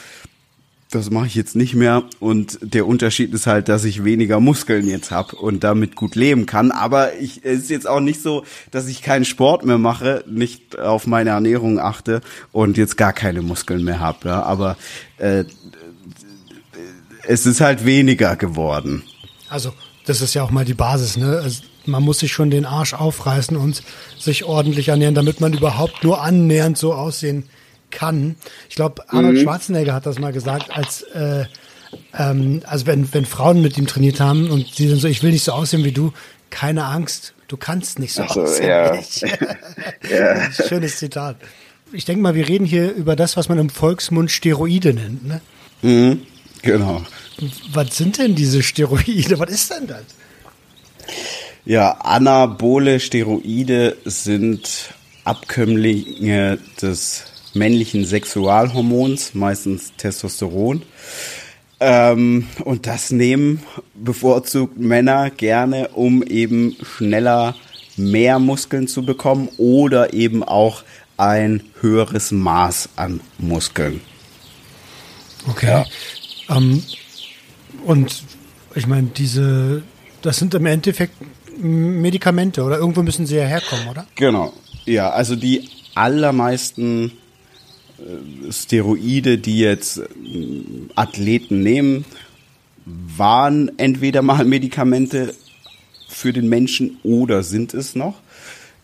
das mache ich jetzt nicht mehr. Und der Unterschied ist halt, dass ich weniger Muskeln jetzt habe und damit gut leben kann. Aber ich, es ist jetzt auch nicht so, dass ich keinen Sport mehr mache, nicht auf meine Ernährung achte und jetzt gar keine Muskeln mehr habe. Ja. Aber äh, es ist halt weniger geworden. Also das ist ja auch mal die Basis. Ne? Also, man muss sich schon den Arsch aufreißen und sich ordentlich ernähren, damit man überhaupt nur annähernd so aussehen kann kann. Ich glaube, Arnold mhm. Schwarzenegger hat das mal gesagt, als äh, ähm, also wenn, wenn Frauen mit ihm trainiert haben und sie dann so, ich will nicht so aussehen wie du, keine Angst, du kannst nicht so, so aussehen ja. Schönes Zitat. Ich denke mal, wir reden hier über das, was man im Volksmund Steroide nennt, ne? Mhm, genau. Was sind denn diese Steroide? Was ist denn das? Ja, anabole Steroide sind Abkömmlinge des männlichen Sexualhormons, meistens Testosteron. Ähm, und das nehmen bevorzugt Männer gerne, um eben schneller mehr Muskeln zu bekommen oder eben auch ein höheres Maß an Muskeln. Okay. Ja. Ähm, und ich meine, diese, das sind im Endeffekt Medikamente oder irgendwo müssen sie ja herkommen, oder? Genau. Ja, also die allermeisten Steroide, die jetzt äh, Athleten nehmen, waren entweder mal Medikamente für den Menschen oder sind es noch.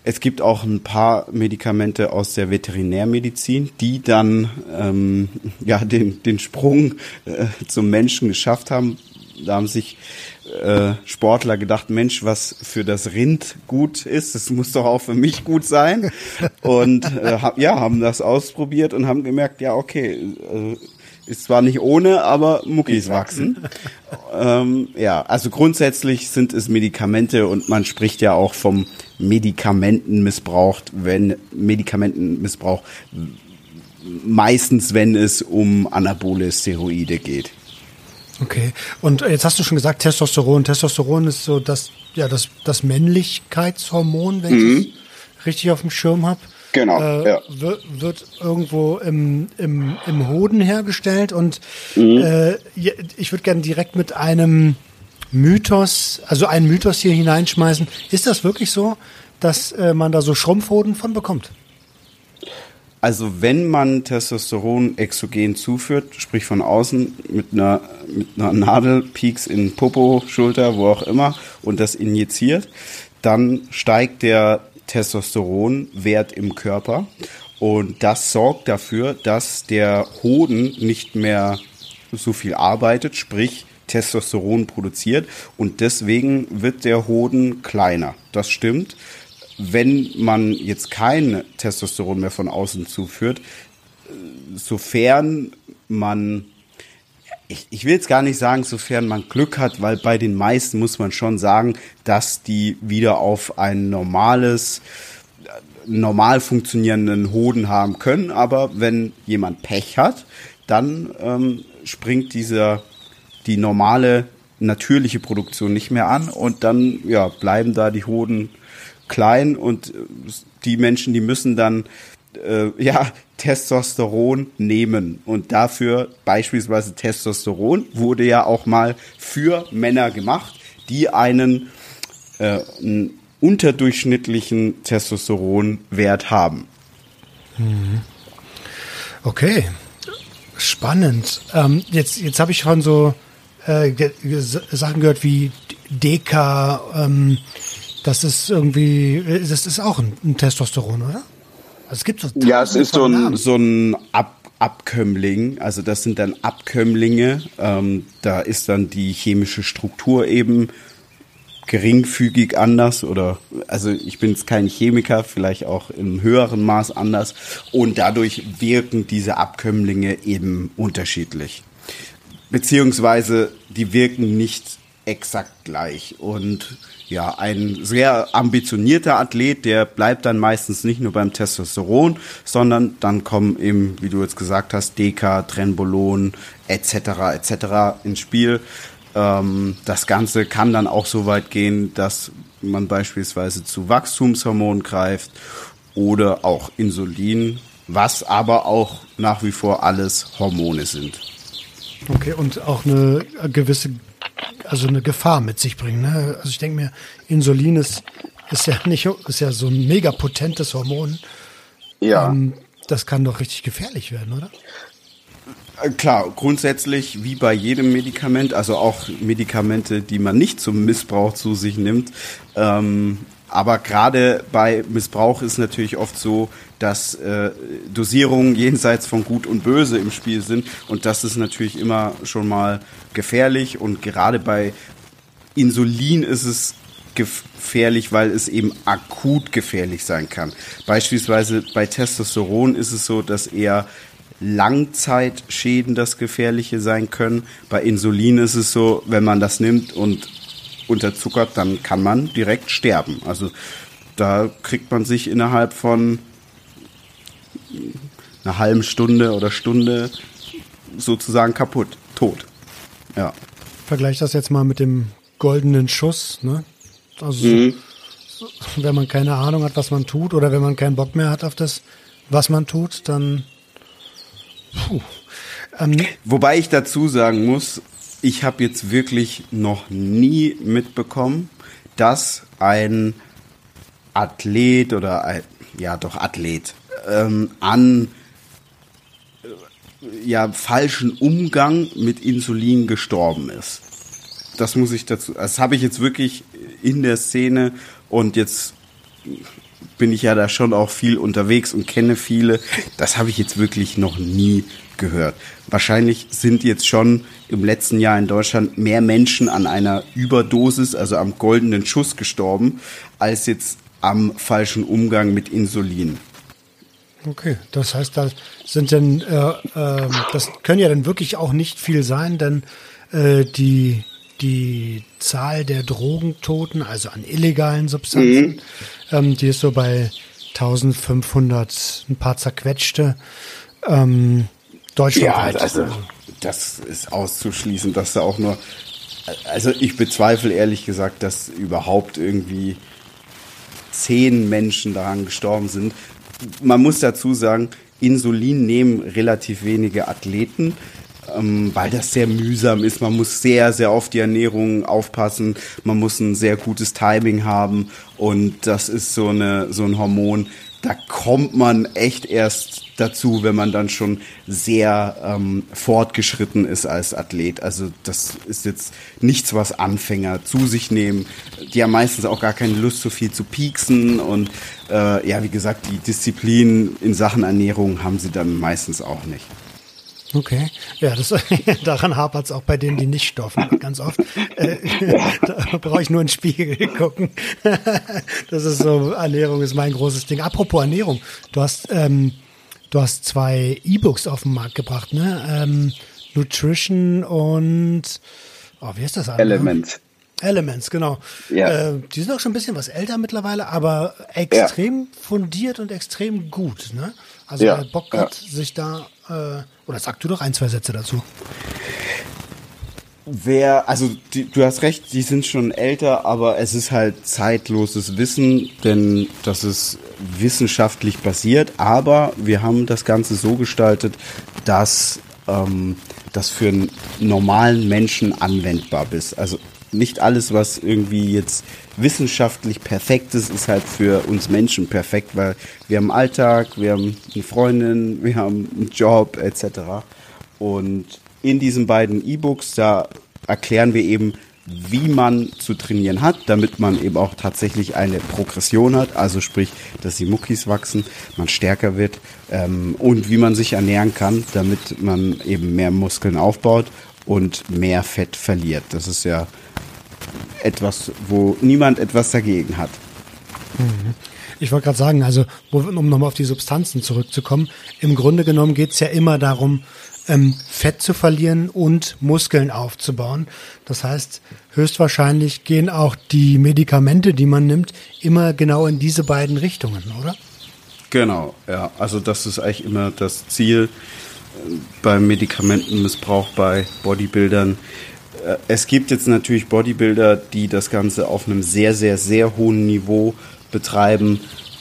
Es gibt auch ein paar Medikamente aus der Veterinärmedizin, die dann ähm, ja den, den Sprung äh, zum Menschen geschafft haben. Da haben sich äh, Sportler gedacht, Mensch, was für das Rind gut ist, das muss doch auch für mich gut sein. Und äh, hab, ja, haben das ausprobiert und haben gemerkt, ja, okay, äh, ist zwar nicht ohne, aber Muckis wachsen. ähm, ja, also grundsätzlich sind es Medikamente und man spricht ja auch vom Medikamentenmissbrauch, wenn Medikamentenmissbrauch meistens, wenn es um anabole Steroide geht. Okay. Und jetzt hast du schon gesagt, Testosteron. Testosteron ist so das, ja, das, das Männlichkeitshormon, wenn mhm. ich es richtig auf dem Schirm habe. Genau. Äh, ja. wird, wird irgendwo im, im, im Hoden hergestellt und mhm. äh, ich würde gerne direkt mit einem Mythos, also einen Mythos hier hineinschmeißen. Ist das wirklich so, dass äh, man da so Schrumpfhoden von bekommt? Also wenn man Testosteron exogen zuführt, sprich von außen mit einer, mit einer Nadel, Peaks in Popo, Schulter, wo auch immer, und das injiziert, dann steigt der Testosteronwert im Körper. Und das sorgt dafür, dass der Hoden nicht mehr so viel arbeitet, sprich Testosteron produziert. Und deswegen wird der Hoden kleiner. Das stimmt wenn man jetzt kein Testosteron mehr von außen zuführt, sofern man, ich, ich will jetzt gar nicht sagen, sofern man Glück hat, weil bei den meisten muss man schon sagen, dass die wieder auf ein normales, normal funktionierenden Hoden haben können. Aber wenn jemand Pech hat, dann ähm, springt dieser die normale natürliche Produktion nicht mehr an und dann ja bleiben da die Hoden klein und die Menschen, die müssen dann äh, ja, Testosteron nehmen. Und dafür beispielsweise Testosteron wurde ja auch mal für Männer gemacht, die einen, äh, einen unterdurchschnittlichen Testosteronwert haben. Okay, spannend. Ähm, jetzt jetzt habe ich schon so äh, Sachen gehört wie Deka. Ähm, das ist irgendwie, das ist auch ein, ein Testosteron, oder? Also es gibt so ja, es ist so ein, so ein Ab Abkömmling. Also das sind dann Abkömmlinge. Ähm, da ist dann die chemische Struktur eben geringfügig anders oder also ich bin jetzt kein Chemiker, vielleicht auch im höheren Maß anders und dadurch wirken diese Abkömmlinge eben unterschiedlich. Beziehungsweise die wirken nicht exakt gleich und ja, ein sehr ambitionierter Athlet, der bleibt dann meistens nicht nur beim Testosteron, sondern dann kommen eben, wie du jetzt gesagt hast, Deka, Trenbolon etc. etc. ins Spiel. Ähm, das Ganze kann dann auch so weit gehen, dass man beispielsweise zu Wachstumshormonen greift oder auch Insulin, was aber auch nach wie vor alles Hormone sind. Okay, und auch eine gewisse, also eine Gefahr mit sich bringen. Ne? Also ich denke mir, Insulin ist, ist ja nicht, ist ja so ein mega potentes Hormon. Ja. Ähm, das kann doch richtig gefährlich werden, oder? Äh, klar, grundsätzlich wie bei jedem Medikament, also auch Medikamente, die man nicht zum Missbrauch zu sich nimmt. Ähm, aber gerade bei Missbrauch ist natürlich oft so, dass äh, Dosierungen jenseits von Gut und Böse im Spiel sind. Und das ist natürlich immer schon mal gefährlich. Und gerade bei Insulin ist es gefährlich, weil es eben akut gefährlich sein kann. Beispielsweise bei Testosteron ist es so, dass eher Langzeitschäden das Gefährliche sein können. Bei Insulin ist es so, wenn man das nimmt und unterzuckert, dann kann man direkt sterben. Also da kriegt man sich innerhalb von einer halben Stunde oder Stunde sozusagen kaputt, tot. Ja. Vergleich das jetzt mal mit dem goldenen Schuss, ne? Also mhm. wenn man keine Ahnung hat, was man tut, oder wenn man keinen Bock mehr hat auf das, was man tut, dann Puh. Ähm, Wobei ich dazu sagen muss, ich habe jetzt wirklich noch nie mitbekommen, dass ein Athlet oder ein, ja doch Athlet ähm, an äh, ja falschen Umgang mit Insulin gestorben ist. Das muss ich dazu. Das habe ich jetzt wirklich in der Szene und jetzt bin ich ja da schon auch viel unterwegs und kenne viele. Das habe ich jetzt wirklich noch nie gehört. Wahrscheinlich sind jetzt schon im letzten Jahr in Deutschland mehr Menschen an einer Überdosis, also am goldenen Schuss gestorben, als jetzt am falschen Umgang mit Insulin. Okay, das heißt, da sind denn, äh, äh, das können ja dann wirklich auch nicht viel sein, denn äh, die die Zahl der Drogentoten, also an illegalen Substanzen, mhm. ähm, die ist so bei 1500, ein paar zerquetschte. Ähm, deutschlandweit. Ja, also das ist auszuschließen, dass da auch nur, also ich bezweifle ehrlich gesagt, dass überhaupt irgendwie zehn Menschen daran gestorben sind. Man muss dazu sagen, Insulin nehmen relativ wenige Athleten ähm, weil das sehr mühsam ist. Man muss sehr, sehr auf die Ernährung aufpassen. Man muss ein sehr gutes Timing haben. Und das ist so, eine, so ein Hormon, da kommt man echt erst dazu, wenn man dann schon sehr ähm, fortgeschritten ist als Athlet. Also das ist jetzt nichts, was Anfänger zu sich nehmen. Die haben meistens auch gar keine Lust, so viel zu pieksen. Und äh, ja, wie gesagt, die Disziplin in Sachen Ernährung haben sie dann meistens auch nicht. Okay, ja, das, daran hapert es auch bei denen, die nicht stoffen, ganz oft. Äh, da brauche ich nur in den Spiegel gucken. das ist so, Ernährung ist mein großes Ding. Apropos Ernährung, du hast, ähm, du hast zwei E-Books auf den Markt gebracht, ne? Ähm, Nutrition und, oh, wie ist das? Andere? Elements. Elements, genau. Ja. Äh, die sind auch schon ein bisschen was älter mittlerweile, aber extrem ja. fundiert und extrem gut. Ne? Also ja. wer Bock hat, sich da äh, oder sag du doch ein, zwei Sätze dazu. Wer, also die, du hast recht, die sind schon älter, aber es ist halt zeitloses Wissen, denn das ist wissenschaftlich basiert, aber wir haben das Ganze so gestaltet, dass ähm, das für einen normalen Menschen anwendbar ist. Also nicht alles, was irgendwie jetzt wissenschaftlich perfekt ist, halt für uns Menschen perfekt, weil wir haben Alltag, wir haben eine Freundin, wir haben einen Job etc. Und in diesen beiden E-Books, da erklären wir eben, wie man zu trainieren hat, damit man eben auch tatsächlich eine Progression hat, also sprich, dass die Muckis wachsen, man stärker wird ähm, und wie man sich ernähren kann, damit man eben mehr Muskeln aufbaut und mehr Fett verliert. Das ist ja etwas, wo niemand etwas dagegen hat. Mhm. Ich wollte gerade sagen, also um nochmal auf die Substanzen zurückzukommen, im Grunde genommen geht es ja immer darum, ähm, Fett zu verlieren und Muskeln aufzubauen. Das heißt, höchstwahrscheinlich gehen auch die Medikamente, die man nimmt, immer genau in diese beiden Richtungen, oder? Genau, ja. Also das ist eigentlich immer das Ziel äh, beim Medikamentenmissbrauch bei Bodybuildern. Äh, es gibt jetzt natürlich Bodybuilder, die das Ganze auf einem sehr, sehr, sehr hohen Niveau betreiben.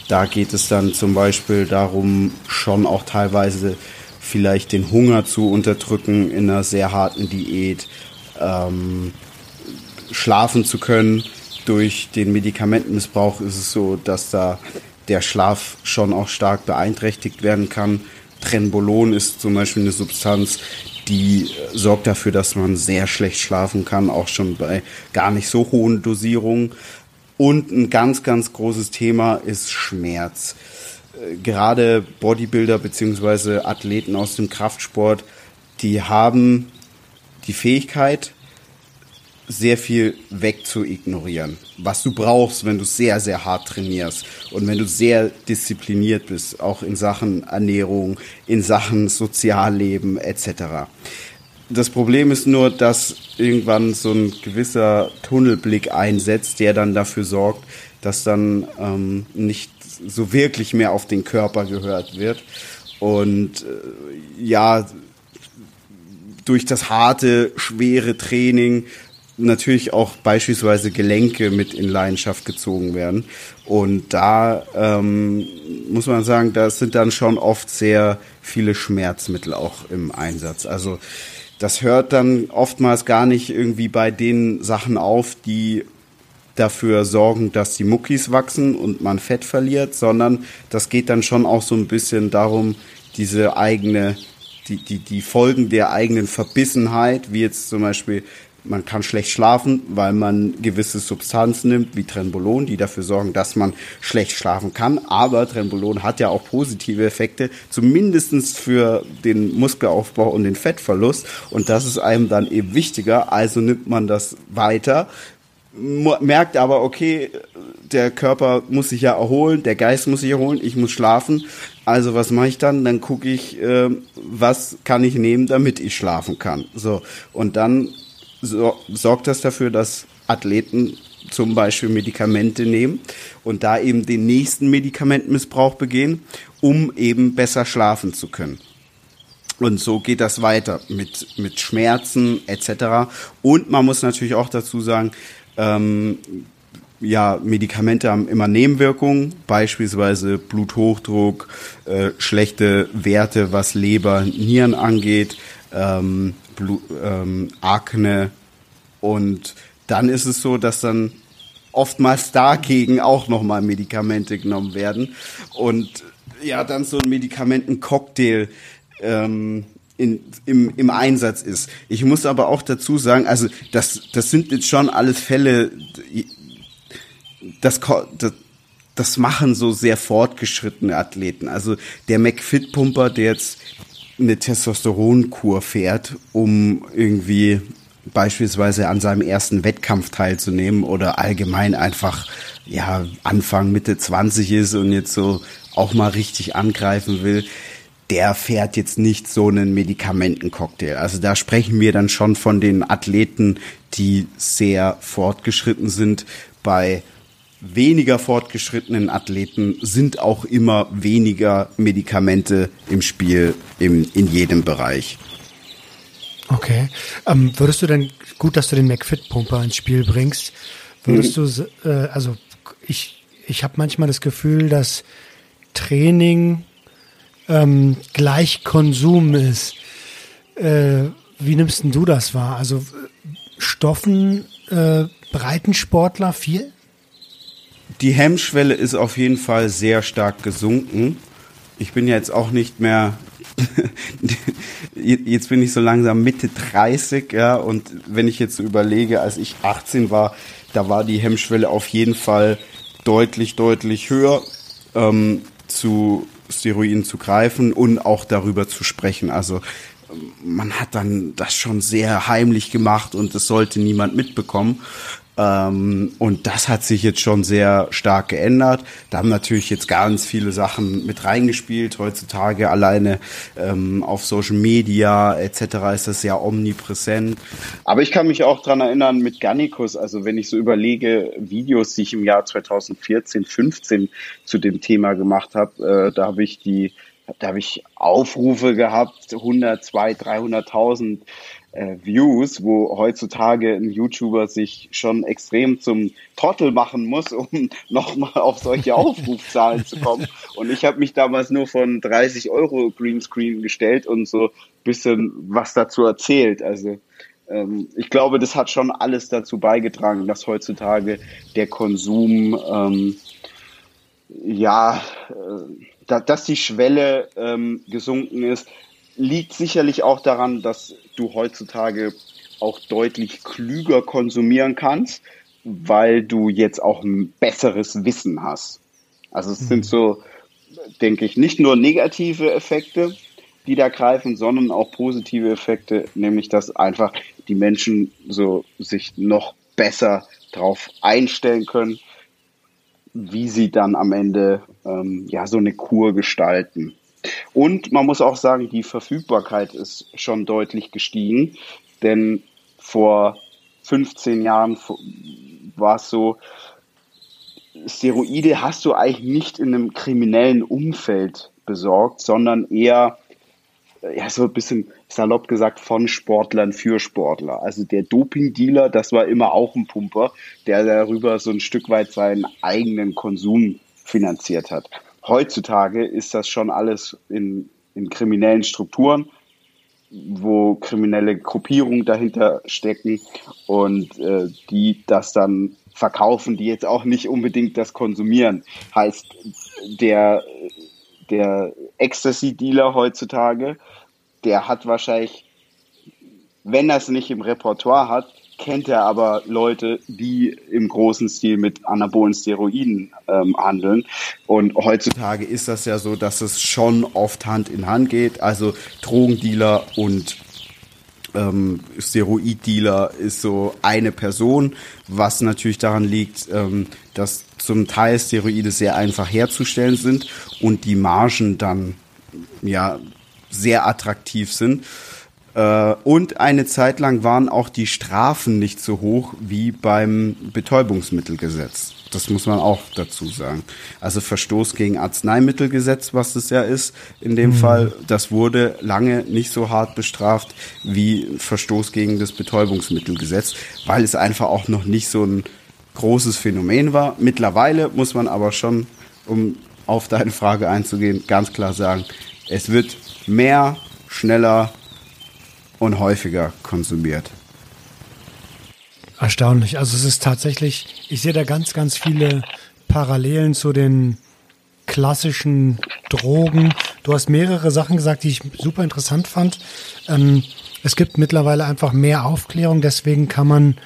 Da geht es dann zum Beispiel darum, schon auch teilweise vielleicht den Hunger zu unterdrücken in einer sehr harten Diät, ähm, schlafen zu können. Durch den Medikamentenmissbrauch ist es so, dass da der Schlaf schon auch stark beeinträchtigt werden kann. Trenbolon ist zum Beispiel eine Substanz, die sorgt dafür, dass man sehr schlecht schlafen kann, auch schon bei gar nicht so hohen Dosierungen. Und ein ganz, ganz großes Thema ist Schmerz gerade Bodybuilder beziehungsweise Athleten aus dem Kraftsport, die haben die Fähigkeit, sehr viel wegzuignorieren, was du brauchst, wenn du sehr, sehr hart trainierst und wenn du sehr diszipliniert bist, auch in Sachen Ernährung, in Sachen Sozialleben etc. Das Problem ist nur, dass irgendwann so ein gewisser Tunnelblick einsetzt, der dann dafür sorgt, dass dann ähm, nicht so wirklich mehr auf den Körper gehört wird. Und äh, ja, durch das harte, schwere Training natürlich auch beispielsweise Gelenke mit in Leidenschaft gezogen werden. Und da ähm, muss man sagen, da sind dann schon oft sehr viele Schmerzmittel auch im Einsatz. Also das hört dann oftmals gar nicht irgendwie bei den Sachen auf, die dafür sorgen, dass die Muckis wachsen und man Fett verliert, sondern das geht dann schon auch so ein bisschen darum, diese eigene, die, die, die Folgen der eigenen Verbissenheit, wie jetzt zum Beispiel man kann schlecht schlafen, weil man gewisse Substanzen nimmt, wie Trenbolon, die dafür sorgen, dass man schlecht schlafen kann. Aber Trenbolon hat ja auch positive Effekte, zumindestens für den Muskelaufbau und den Fettverlust. Und das ist einem dann eben wichtiger. Also nimmt man das weiter, merkt aber, okay, der Körper muss sich ja erholen, der Geist muss sich erholen, ich muss schlafen. Also was mache ich dann? Dann gucke ich, äh, was kann ich nehmen, damit ich schlafen kann. So und dann so, sorgt das dafür, dass Athleten zum Beispiel Medikamente nehmen und da eben den nächsten Medikamentenmissbrauch begehen, um eben besser schlafen zu können. Und so geht das weiter mit, mit Schmerzen etc. Und man muss natürlich auch dazu sagen, ähm, ja, Medikamente haben immer Nebenwirkungen, beispielsweise Bluthochdruck, äh, schlechte Werte, was Leber, Nieren angeht, ähm, Blut, ähm, Akne und dann ist es so, dass dann oftmals dagegen auch nochmal Medikamente genommen werden und ja, dann so ein Medikamentencocktail ähm, in, im, im Einsatz ist. Ich muss aber auch dazu sagen, also das, das sind jetzt schon alles Fälle, das, das, das machen so sehr fortgeschrittene Athleten. Also der McFit-Pumper, der jetzt eine Testosteronkur fährt, um irgendwie beispielsweise an seinem ersten Wettkampf teilzunehmen oder allgemein einfach ja Anfang Mitte 20 ist und jetzt so auch mal richtig angreifen will, der fährt jetzt nicht so einen Medikamentencocktail. Also da sprechen wir dann schon von den Athleten, die sehr fortgeschritten sind. Bei weniger fortgeschrittenen Athleten sind auch immer weniger Medikamente im Spiel im, in jedem Bereich. Okay. Ähm, würdest du denn, gut, dass du den McFit-Pumper ins Spiel bringst, würdest mhm. du, äh, also ich ich habe manchmal das Gefühl, dass Training ähm, gleich Konsum ist. Äh, wie nimmst denn du das wahr? Also Stoffen äh, Breitensportler viel? Die Hemmschwelle ist auf jeden Fall sehr stark gesunken. Ich bin jetzt auch nicht mehr jetzt bin ich so langsam Mitte 30, ja, und wenn ich jetzt so überlege, als ich 18 war, da war die Hemmschwelle auf jeden Fall deutlich, deutlich höher, ähm, zu Steroiden zu greifen und auch darüber zu sprechen. Also man hat dann das schon sehr heimlich gemacht und es sollte niemand mitbekommen. Ähm, und das hat sich jetzt schon sehr stark geändert. Da haben natürlich jetzt ganz viele Sachen mit reingespielt. Heutzutage alleine ähm, auf Social Media etc. ist das ja omnipräsent. Aber ich kann mich auch dran erinnern mit Gannikus, also wenn ich so überlege, Videos, die ich im Jahr 2014, 15 zu dem Thema gemacht habe, äh, da habe ich die da habe ich Aufrufe gehabt, 100, 200, 300.000 äh, Views, wo heutzutage ein YouTuber sich schon extrem zum Trottel machen muss, um nochmal auf solche Aufrufzahlen zu kommen. Und ich habe mich damals nur von 30 Euro Greenscreen gestellt und so bisschen was dazu erzählt. Also ähm, ich glaube, das hat schon alles dazu beigetragen, dass heutzutage der Konsum ähm, ja, äh, da, dass die Schwelle ähm, gesunken ist, liegt sicherlich auch daran, dass du heutzutage auch deutlich klüger konsumieren kannst, weil du jetzt auch ein besseres Wissen hast. Also es mhm. sind so, denke ich, nicht nur negative Effekte, die da greifen, sondern auch positive Effekte, nämlich dass einfach die Menschen so sich noch besser darauf einstellen können, wie sie dann am Ende ähm, ja so eine Kur gestalten. Und man muss auch sagen, die Verfügbarkeit ist schon deutlich gestiegen, denn vor 15 Jahren war es so, Steroide hast du eigentlich nicht in einem kriminellen Umfeld besorgt, sondern eher ja, so ein bisschen salopp gesagt von Sportlern für Sportler. Also der Doping-Dealer, das war immer auch ein Pumper, der darüber so ein Stück weit seinen eigenen Konsum finanziert hat. Heutzutage ist das schon alles in, in kriminellen Strukturen, wo kriminelle Gruppierungen dahinter stecken und äh, die das dann verkaufen, die jetzt auch nicht unbedingt das konsumieren. Heißt, der, der Ecstasy-Dealer heutzutage, der hat wahrscheinlich, wenn er es nicht im Repertoire hat, kennt er aber Leute, die im großen Stil mit anabolen Steroiden ähm, handeln. Und heutzutage ist das ja so, dass es schon oft Hand in Hand geht. Also Drogendealer und ähm, Steroiddealer ist so eine Person, was natürlich daran liegt, ähm, dass zum Teil Steroide sehr einfach herzustellen sind und die Margen dann ja sehr attraktiv sind. Äh, und eine Zeit lang waren auch die Strafen nicht so hoch wie beim Betäubungsmittelgesetz. Das muss man auch dazu sagen. Also Verstoß gegen Arzneimittelgesetz, was es ja ist, in dem mhm. Fall, das wurde lange nicht so hart bestraft wie Verstoß gegen das Betäubungsmittelgesetz, weil es einfach auch noch nicht so ein großes Phänomen war. Mittlerweile muss man aber schon, um auf deine Frage einzugehen, ganz klar sagen, es wird mehr, schneller und häufiger konsumiert. Erstaunlich. Also es ist tatsächlich, ich sehe da ganz, ganz viele Parallelen zu den klassischen Drogen. Du hast mehrere Sachen gesagt, die ich super interessant fand. Ähm, es gibt mittlerweile einfach mehr Aufklärung, deswegen kann man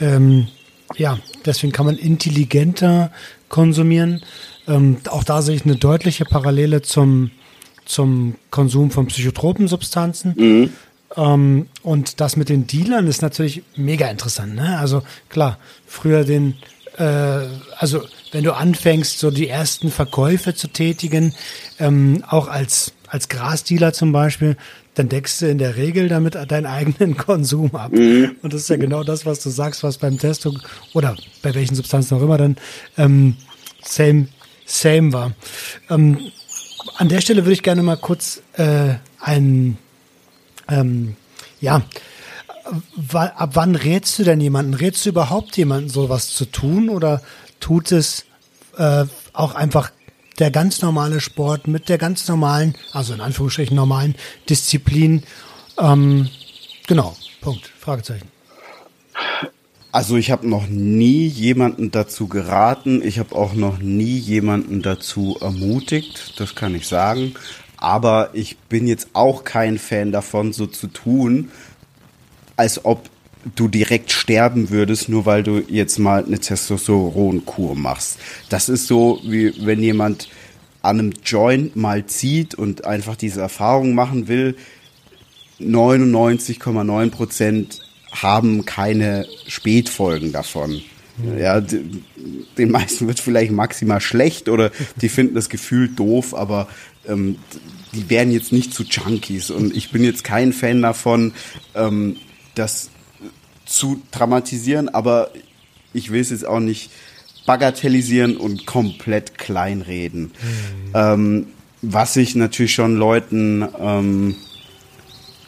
ähm, ja, deswegen kann man intelligenter konsumieren. Ähm, auch da sehe ich eine deutliche Parallele zum zum Konsum von psychotropen Substanzen. Mhm. Ähm, und das mit den Dealern ist natürlich mega interessant. Ne? Also klar, früher den, äh, also wenn du anfängst, so die ersten Verkäufe zu tätigen, ähm, auch als, als Grasdealer zum Beispiel, dann deckst du in der Regel damit deinen eigenen Konsum ab. Mhm. Und das ist ja genau das, was du sagst, was beim Testung oder bei welchen Substanzen auch immer dann ähm, same, same war. Ähm, an der Stelle würde ich gerne mal kurz äh, ein ähm, ja, ab wann rätst du denn jemanden? Rätst du überhaupt jemanden, sowas zu tun oder tut es äh, auch einfach der ganz normale Sport mit der ganz normalen, also in Anführungsstrichen normalen Disziplin. Ähm, genau, Punkt, Fragezeichen. Also ich habe noch nie jemanden dazu geraten, ich habe auch noch nie jemanden dazu ermutigt, das kann ich sagen. Aber ich bin jetzt auch kein Fan davon, so zu tun, als ob du direkt sterben würdest, nur weil du jetzt mal eine Testosteronkur machst. Das ist so, wie wenn jemand an einem Joint mal zieht und einfach diese Erfahrung machen will. 99,9 Prozent haben keine Spätfolgen davon. Ja, den meisten wird vielleicht maximal schlecht oder die finden das Gefühl doof, aber ähm, die werden jetzt nicht zu Junkies. Und ich bin jetzt kein Fan davon, ähm, das zu dramatisieren, aber ich will es jetzt auch nicht bagatellisieren und komplett kleinreden. Mhm. Ähm, was ich natürlich schon Leuten ähm,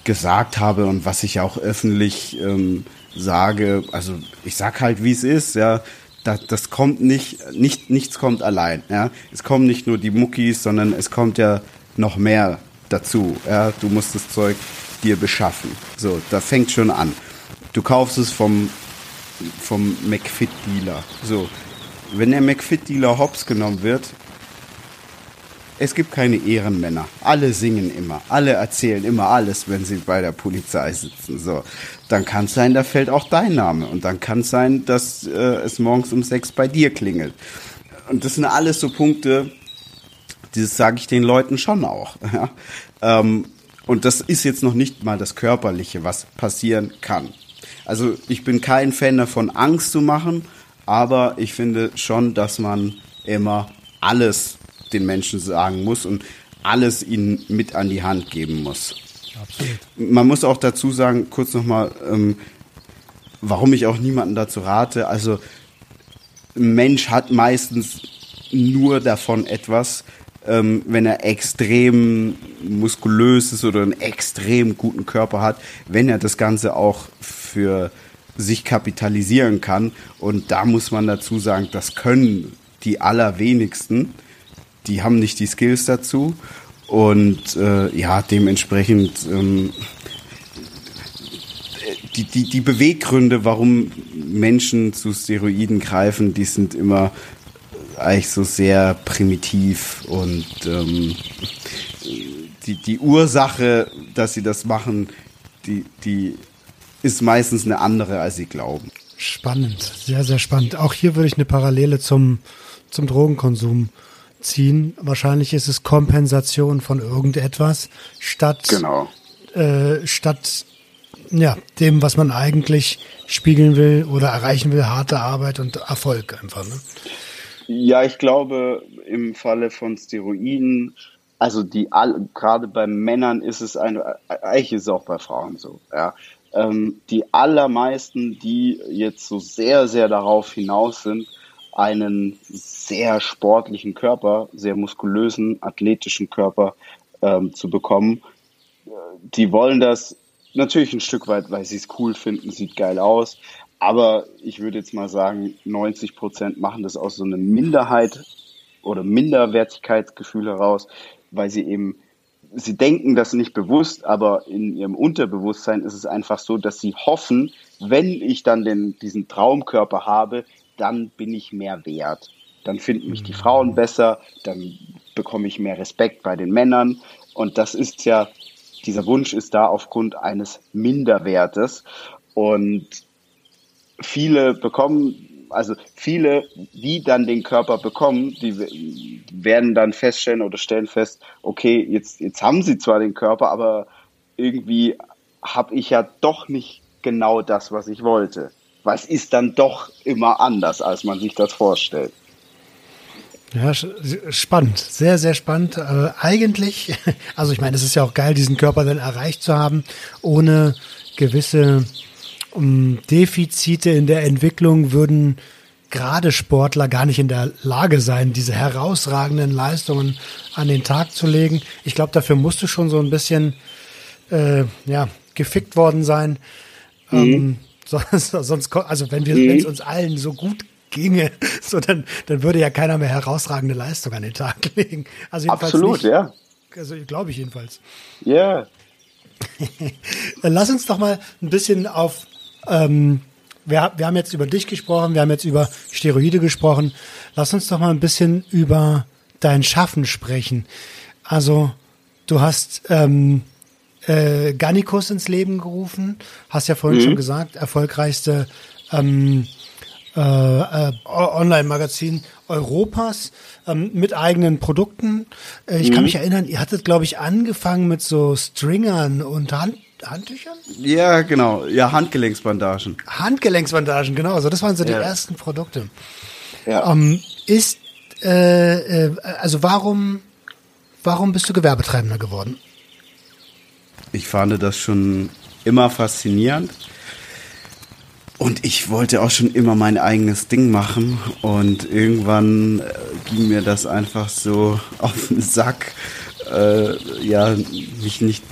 gesagt habe und was ich auch öffentlich ähm, sage, also ich sag halt, wie es ist, ja, das, das kommt nicht, nicht, nichts kommt allein, ja. Es kommen nicht nur die Muckis, sondern es kommt ja noch mehr dazu, ja. Du musst das Zeug dir beschaffen. So, da fängt schon an. Du kaufst es vom, vom McFit-Dealer. So, wenn der McFit-Dealer hops genommen wird, es gibt keine Ehrenmänner. Alle singen immer. Alle erzählen immer alles, wenn sie bei der Polizei sitzen. So, dann kann es sein, da fällt auch dein Name. Und dann kann es sein, dass äh, es morgens um sechs bei dir klingelt. Und das sind alles so Punkte, das sage ich den Leuten schon auch. Ja? Ähm, und das ist jetzt noch nicht mal das Körperliche, was passieren kann. Also ich bin kein Fan davon, Angst zu machen, aber ich finde schon, dass man immer alles den Menschen sagen muss und alles ihnen mit an die Hand geben muss. Absolut. Man muss auch dazu sagen, kurz nochmal, ähm, warum ich auch niemanden dazu rate. Also ein Mensch hat meistens nur davon etwas, ähm, wenn er extrem muskulös ist oder einen extrem guten Körper hat, wenn er das Ganze auch für sich kapitalisieren kann. Und da muss man dazu sagen, das können die allerwenigsten. Die haben nicht die Skills dazu. Und äh, ja, dementsprechend ähm, die, die, die Beweggründe, warum Menschen zu Steroiden greifen, die sind immer eigentlich so sehr primitiv und ähm, die, die Ursache, dass sie das machen, die, die ist meistens eine andere, als sie glauben. Spannend, sehr, sehr spannend. Auch hier würde ich eine Parallele zum, zum Drogenkonsum ziehen. Wahrscheinlich ist es Kompensation von irgendetwas statt, genau. äh, statt ja, dem, was man eigentlich spiegeln will oder erreichen will, harte Arbeit und Erfolg einfach. Ne? Ja, ich glaube, im Falle von Steroiden, also die gerade bei Männern ist es eine, eigentlich ist es auch bei Frauen so, ja. Ähm, die allermeisten, die jetzt so sehr, sehr darauf hinaus sind, einen sehr sportlichen Körper, sehr muskulösen, athletischen Körper ähm, zu bekommen, die wollen das natürlich ein Stück weit, weil sie es cool finden, sieht geil aus, aber ich würde jetzt mal sagen, 90 Prozent machen das aus so einem Minderheit oder Minderwertigkeitsgefühl heraus, weil sie eben, sie denken das nicht bewusst, aber in ihrem Unterbewusstsein ist es einfach so, dass sie hoffen, wenn ich dann den, diesen Traumkörper habe, dann bin ich mehr wert. Dann finden mich die Frauen besser, dann bekomme ich mehr Respekt bei den Männern. Und das ist ja, dieser Wunsch ist da aufgrund eines Minderwertes. Und viele bekommen, also viele, die dann den Körper bekommen, die werden dann feststellen oder stellen fest, okay, jetzt, jetzt haben sie zwar den Körper, aber irgendwie habe ich ja doch nicht genau das, was ich wollte. Es ist dann doch immer anders, als man sich das vorstellt. Ja, spannend, sehr, sehr spannend. Äh, eigentlich, also ich meine, es ist ja auch geil, diesen Körper dann erreicht zu haben, ohne gewisse um Defizite in der Entwicklung würden gerade Sportler gar nicht in der Lage sein, diese herausragenden Leistungen an den Tag zu legen. Ich glaube, dafür musst du schon so ein bisschen äh, ja, gefickt worden sein. Mhm. Ähm, sonst, sonst, also wenn wir, mhm. wenn es uns allen so gut ginge, so dann, dann würde ja keiner mehr herausragende Leistung an den Tag legen. Also jedenfalls Absolut, nicht. ja. Also glaube ich jedenfalls. Ja. Lass uns doch mal ein bisschen auf, ähm, wir, wir haben jetzt über dich gesprochen, wir haben jetzt über Steroide gesprochen. Lass uns doch mal ein bisschen über dein Schaffen sprechen. Also du hast ähm, äh, Gannikus ins Leben gerufen, hast ja vorhin schon gesagt, erfolgreichste ähm, äh, äh, Online-Magazin Europas ähm, mit eigenen Produkten. Äh, ich kann mich erinnern, ihr hattet, glaube ich, angefangen mit so Stringern und Hand Handtüchern? Ja, genau. Ja, Handgelenksbandagen. Handgelenksbandagen, genau. Also das waren so die Ja. ersten Produkte. Ja. Ähm, ist, äh, äh, also warum, warum bist du Gewerbetreibender geworden? Ich fand das schon immer faszinierend. Und ich wollte auch schon immer mein eigenes Ding machen. Und irgendwann äh, ging mir das einfach so auf den Sack, äh, ja, mich nicht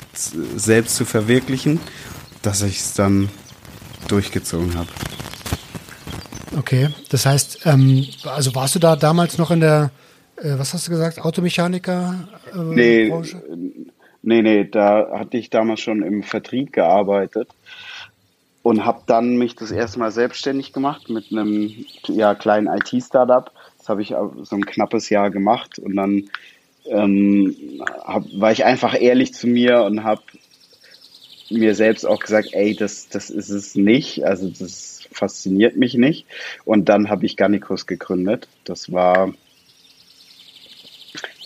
selbst zu verwirklichen, dass ich es dann durchgezogen habe. Okay, das heißt, ähm, also warst du da damals noch in der, äh, was hast du gesagt, Automechaniker äh, Nee, Branche? Nee, nee, da hatte ich damals schon im Vertrieb gearbeitet und habe dann mich das erste Mal selbstständig gemacht mit einem ja, kleinen IT-Startup. Das habe ich so ein knappes Jahr gemacht und dann ähm, hab, war ich einfach ehrlich zu mir und habe mir selbst auch gesagt, ey, das, das ist es nicht. Also das fasziniert mich nicht. Und dann habe ich Gannikus gegründet. Das war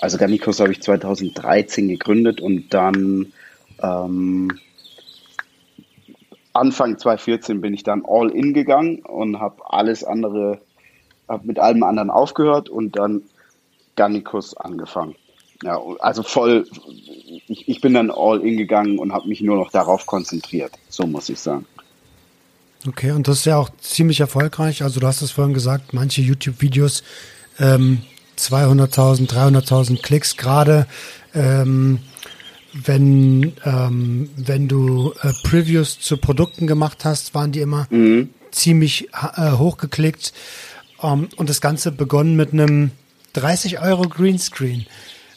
also Gannikus habe ich 2013 gegründet und dann ähm, Anfang 2014 bin ich dann all in gegangen und habe alles andere, habe mit allem anderen aufgehört und dann Gannikus angefangen. Ja, also voll, ich, ich bin dann all in gegangen und habe mich nur noch darauf konzentriert, so muss ich sagen. Okay, und das ist ja auch ziemlich erfolgreich. Also du hast es vorhin gesagt, manche YouTube-Videos ähm, 200.000, 300.000 Klicks gerade. Ähm, wenn, ähm, wenn du äh, Previews zu Produkten gemacht hast, waren die immer ziemlich äh, hochgeklickt. Ähm, und das Ganze begonnen mit einem 30 Euro Greenscreen.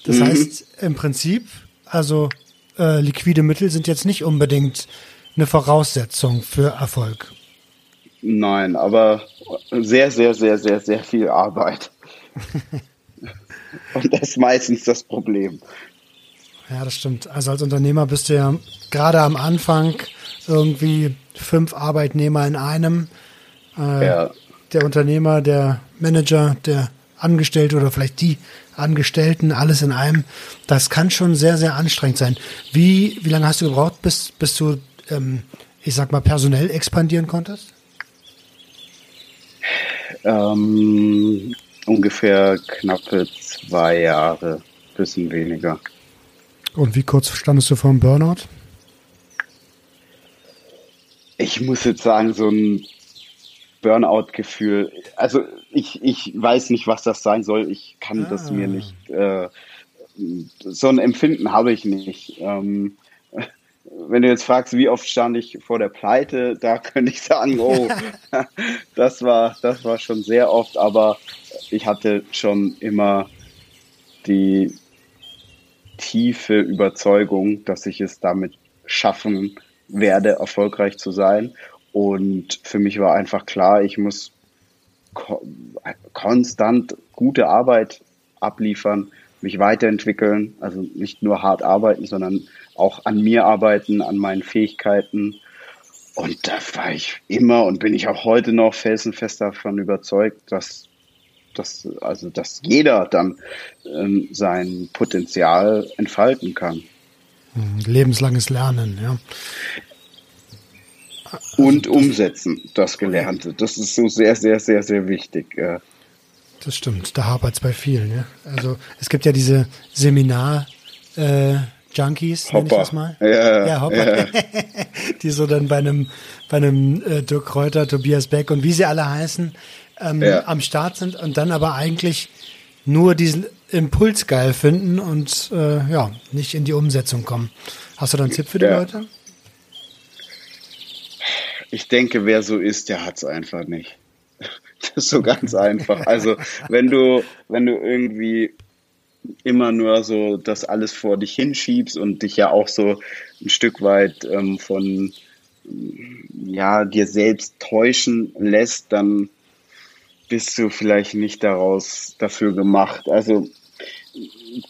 Das heißt, im Prinzip, also äh, liquide Mittel sind jetzt nicht unbedingt eine Voraussetzung für Erfolg. Nein, aber sehr, sehr, sehr, sehr, sehr viel Arbeit. und das ist meistens das Problem. Ja, das stimmt. Also als Unternehmer bist du ja gerade am Anfang irgendwie fünf Arbeitnehmer in einem. Äh, Ja. Der Unternehmer, der Manager, der Angestellte oder vielleicht die Angestellten, alles in einem. Das kann schon sehr, sehr anstrengend sein. Wie, wie lange hast du gebraucht, bis, bis du, ähm, ich sag mal, personell expandieren konntest? Ähm, ungefähr knappe zwei Jahre, bisschen weniger. Und wie kurz standest du vor dem Burnout? Ich muss jetzt sagen, so ein Burnout-Gefühl, also ich, ich weiß nicht, was das sein soll. Ich kann das mir nicht, äh, so ein Empfinden habe ich nicht. Ähm, wenn du jetzt fragst, wie oft stand ich vor der Pleite, da könnte ich sagen, oh, das war, das war schon sehr oft, aber ich hatte schon immer die tiefe Überzeugung, dass ich es damit schaffen werde, erfolgreich zu sein. Und für mich war einfach klar, ich muss ko konstant gute Arbeit abliefern, mich weiterentwickeln, also nicht nur hart arbeiten, sondern auch an mir arbeiten, an meinen Fähigkeiten. Und da war ich immer und bin ich auch heute noch felsenfest davon überzeugt, dass, dass, also, dass jeder dann ähm, sein Potenzial entfalten kann. Lebenslanges Lernen, ja. Und umsetzen, das Gelernte. Das ist so sehr, sehr, sehr, sehr wichtig. Das stimmt, da hapert es bei vielen. Ja? Also es gibt ja diese Seminar äh, Junkies, nenne ich das mal. Ja, ja Hopper. ja. die so dann bei einem, bei einem äh, Dirk Kräuter, Tobias Beck und wie sie alle heißen, ähm, Ja. am Start sind und dann aber eigentlich nur diesen Impuls geil finden und äh, ja, nicht in die Umsetzung kommen. Hast du da einen Tipp für die. Leute? Ich denke, wer so ist, der hat's einfach nicht. Das ist so ganz einfach. Also wenn du, wenn du irgendwie immer nur so das alles vor dich hinschiebst und dich ja auch so ein Stück weit ähm, von ja dir selbst täuschen lässt, dann bist du vielleicht nicht daraus dafür gemacht. Also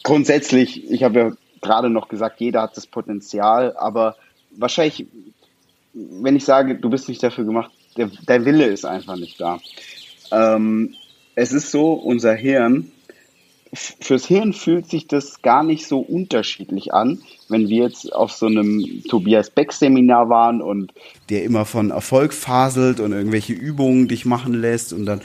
grundsätzlich, ich habe ja gerade noch gesagt, jeder hat das Potenzial, aber wahrscheinlich, wenn ich sage, du bist nicht dafür gemacht, der, der Wille ist einfach nicht da. Ähm, es ist so, unser Hirn fürs Hirn fühlt sich das gar nicht so unterschiedlich an, wenn wir jetzt auf so einem Tobias Beck Seminar waren und der immer von Erfolg faselt und irgendwelche Übungen dich machen lässt und dann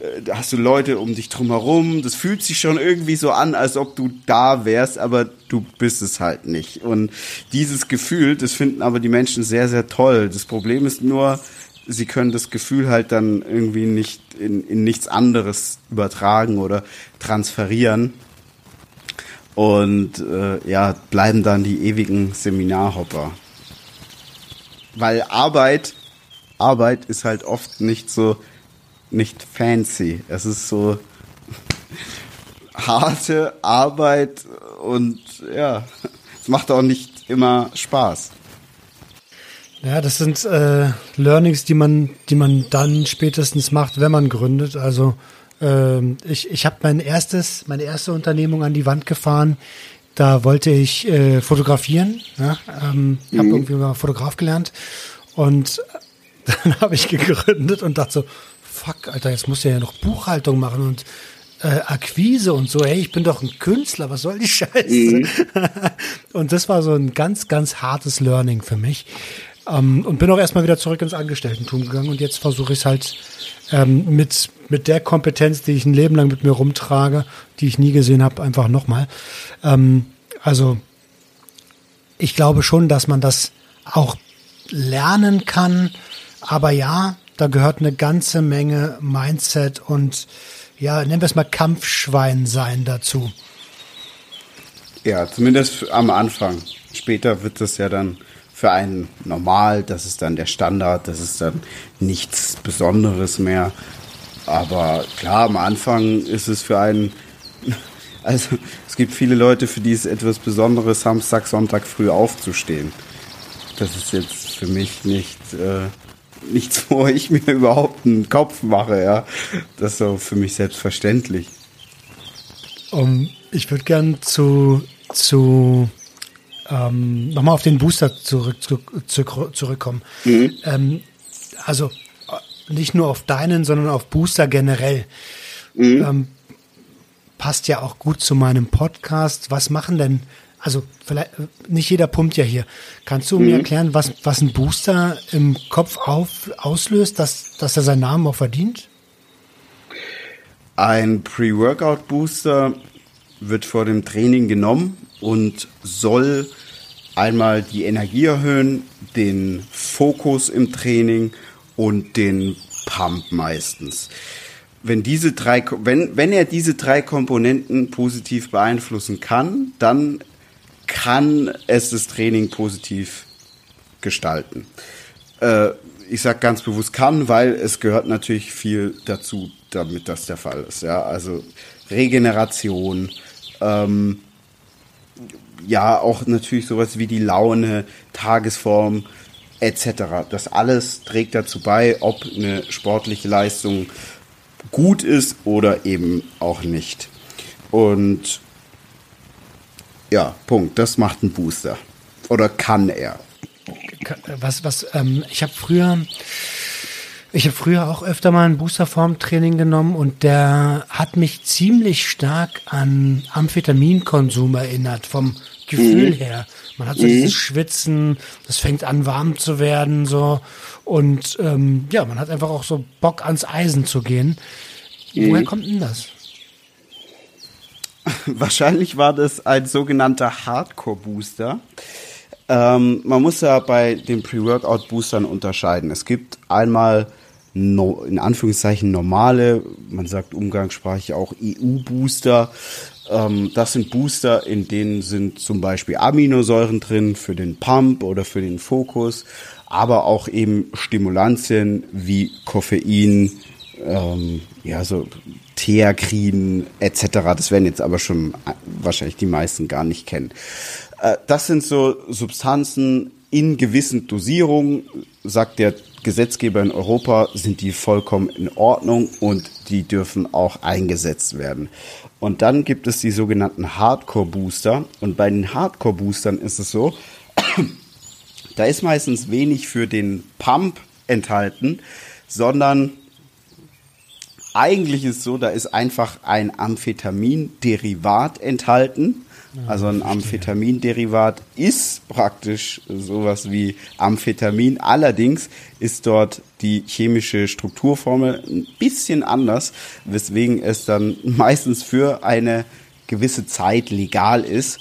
äh, hast du Leute um dich drumherum. Das fühlt sich schon irgendwie so an, als ob du da wärst, aber du bist es halt nicht. Und dieses Gefühl, das finden aber die Menschen sehr, sehr toll. Das Problem ist nur, sie können das Gefühl halt dann irgendwie nicht in, in nichts anderes übertragen oder transferieren. Und äh, ja, bleiben dann die ewigen Seminarhopper. Weil Arbeit, Arbeit ist halt oft nicht so, nicht fancy. Es ist so harte Arbeit und ja, es macht auch nicht immer Spaß. Ja, das sind äh, Learnings, die man, die man dann spätestens macht, wenn man gründet. Also ähm, ich, ich habe mein erstes, meine erste Unternehmung an die Wand gefahren. Da wollte ich äh, fotografieren. Ja? Ähm, mhm. Habe irgendwie mal Fotograf gelernt und dann habe ich gegründet und dachte so, fuck, Alter, jetzt muss ich ja noch Buchhaltung machen und äh, Akquise und so, hey, ich bin doch ein Künstler, was soll die Scheiße? Mhm. und das war so ein ganz, ganz hartes Learning für mich. Ähm, und bin auch erstmal wieder zurück ins Angestelltentum gegangen und jetzt versuche ich es halt ähm, mit, mit der Kompetenz, die ich ein Leben lang mit mir rumtrage, die ich nie gesehen habe, einfach nochmal. Ähm, also ich glaube schon, dass man das auch lernen kann, aber ja, da gehört eine ganze Menge Mindset und ja, nennen wir es mal Kampfschwein sein dazu. Ja, zumindest am Anfang. Später wird das ja dann für einen normal, das ist dann der Standard, das ist dann nichts Besonderes mehr. Aber klar, am Anfang ist es für einen, also es gibt viele Leute, für die es etwas Besonderes, Samstag, Sonntag früh aufzustehen. Das ist jetzt für mich nicht, äh, nichts, wo ich mir überhaupt einen Kopf mache, ja. Das ist so für mich selbstverständlich. Um, ich würde gern zu, zu ähm, nochmal auf den Booster zurück, zurück, zurückkommen. Mhm. Ähm, also nicht nur auf deinen, sondern auf Booster generell. Mhm. Ähm, passt ja auch gut zu meinem Podcast. Was machen denn, also vielleicht, nicht jeder pumpt ja hier. Kannst du mhm. mir erklären, was, was ein Booster im Kopf auf, auslöst, dass, dass er seinen Namen auch verdient? Ein Pre-Workout-Booster wird vor dem Training genommen und soll einmal die Energie erhöhen, den Fokus im Training und den Pump meistens. Wenn diese drei, wenn, wenn er diese drei Komponenten positiv beeinflussen kann, dann kann es das Training positiv gestalten. Äh, ich sage ganz bewusst kann, weil es gehört natürlich viel dazu, damit das der Fall ist. Ja, also Regeneration, ähm, ja auch natürlich sowas wie die Laune, Tagesform etc. Das alles trägt dazu bei, ob eine sportliche Leistung gut ist oder eben auch nicht. Und ja, Punkt. Das macht ein Booster. Oder kann er. Was, was, ähm, ich habe früher ich habe früher auch öfter mal ein Boosterform-Training genommen und der hat mich ziemlich stark an Amphetaminkonsum erinnert, vom Gefühl mhm. her. Man hat so mhm. dieses Schwitzen, das fängt an warm zu werden, so. Und ähm, ja, man hat einfach auch so Bock ans Eisen zu gehen. Mhm. Woher kommt denn das? Wahrscheinlich war das ein sogenannter Hardcore-Booster. Ähm, man muss ja bei den Pre-Workout-Boostern unterscheiden. Es gibt einmal no, in Anführungszeichen normale, man sagt umgangssprachlich auch EU-Booster. Ähm, das sind Booster, in denen sind zum Beispiel Aminosäuren drin für den Pump oder für den Fokus, aber auch eben Stimulantien wie Koffein, ähm, ja, so Theakrin etc. Das werden jetzt aber schon wahrscheinlich die meisten gar nicht kennen. Äh, das sind so Substanzen in gewissen Dosierungen, sagt der Gesetzgeber in Europa, sind die vollkommen in Ordnung und die dürfen auch eingesetzt werden. Und dann gibt es die sogenannten Hardcore-Booster. Und bei den Hardcore-Boostern ist es so, da ist meistens wenig für den Pump enthalten, sondern eigentlich ist es so, da ist einfach ein Amphetamin-Derivat enthalten. Also ein Amphetaminderivat ist praktisch sowas wie Amphetamin. Allerdings ist dort die chemische Strukturformel ein bisschen anders, weswegen es dann meistens für eine gewisse Zeit legal ist.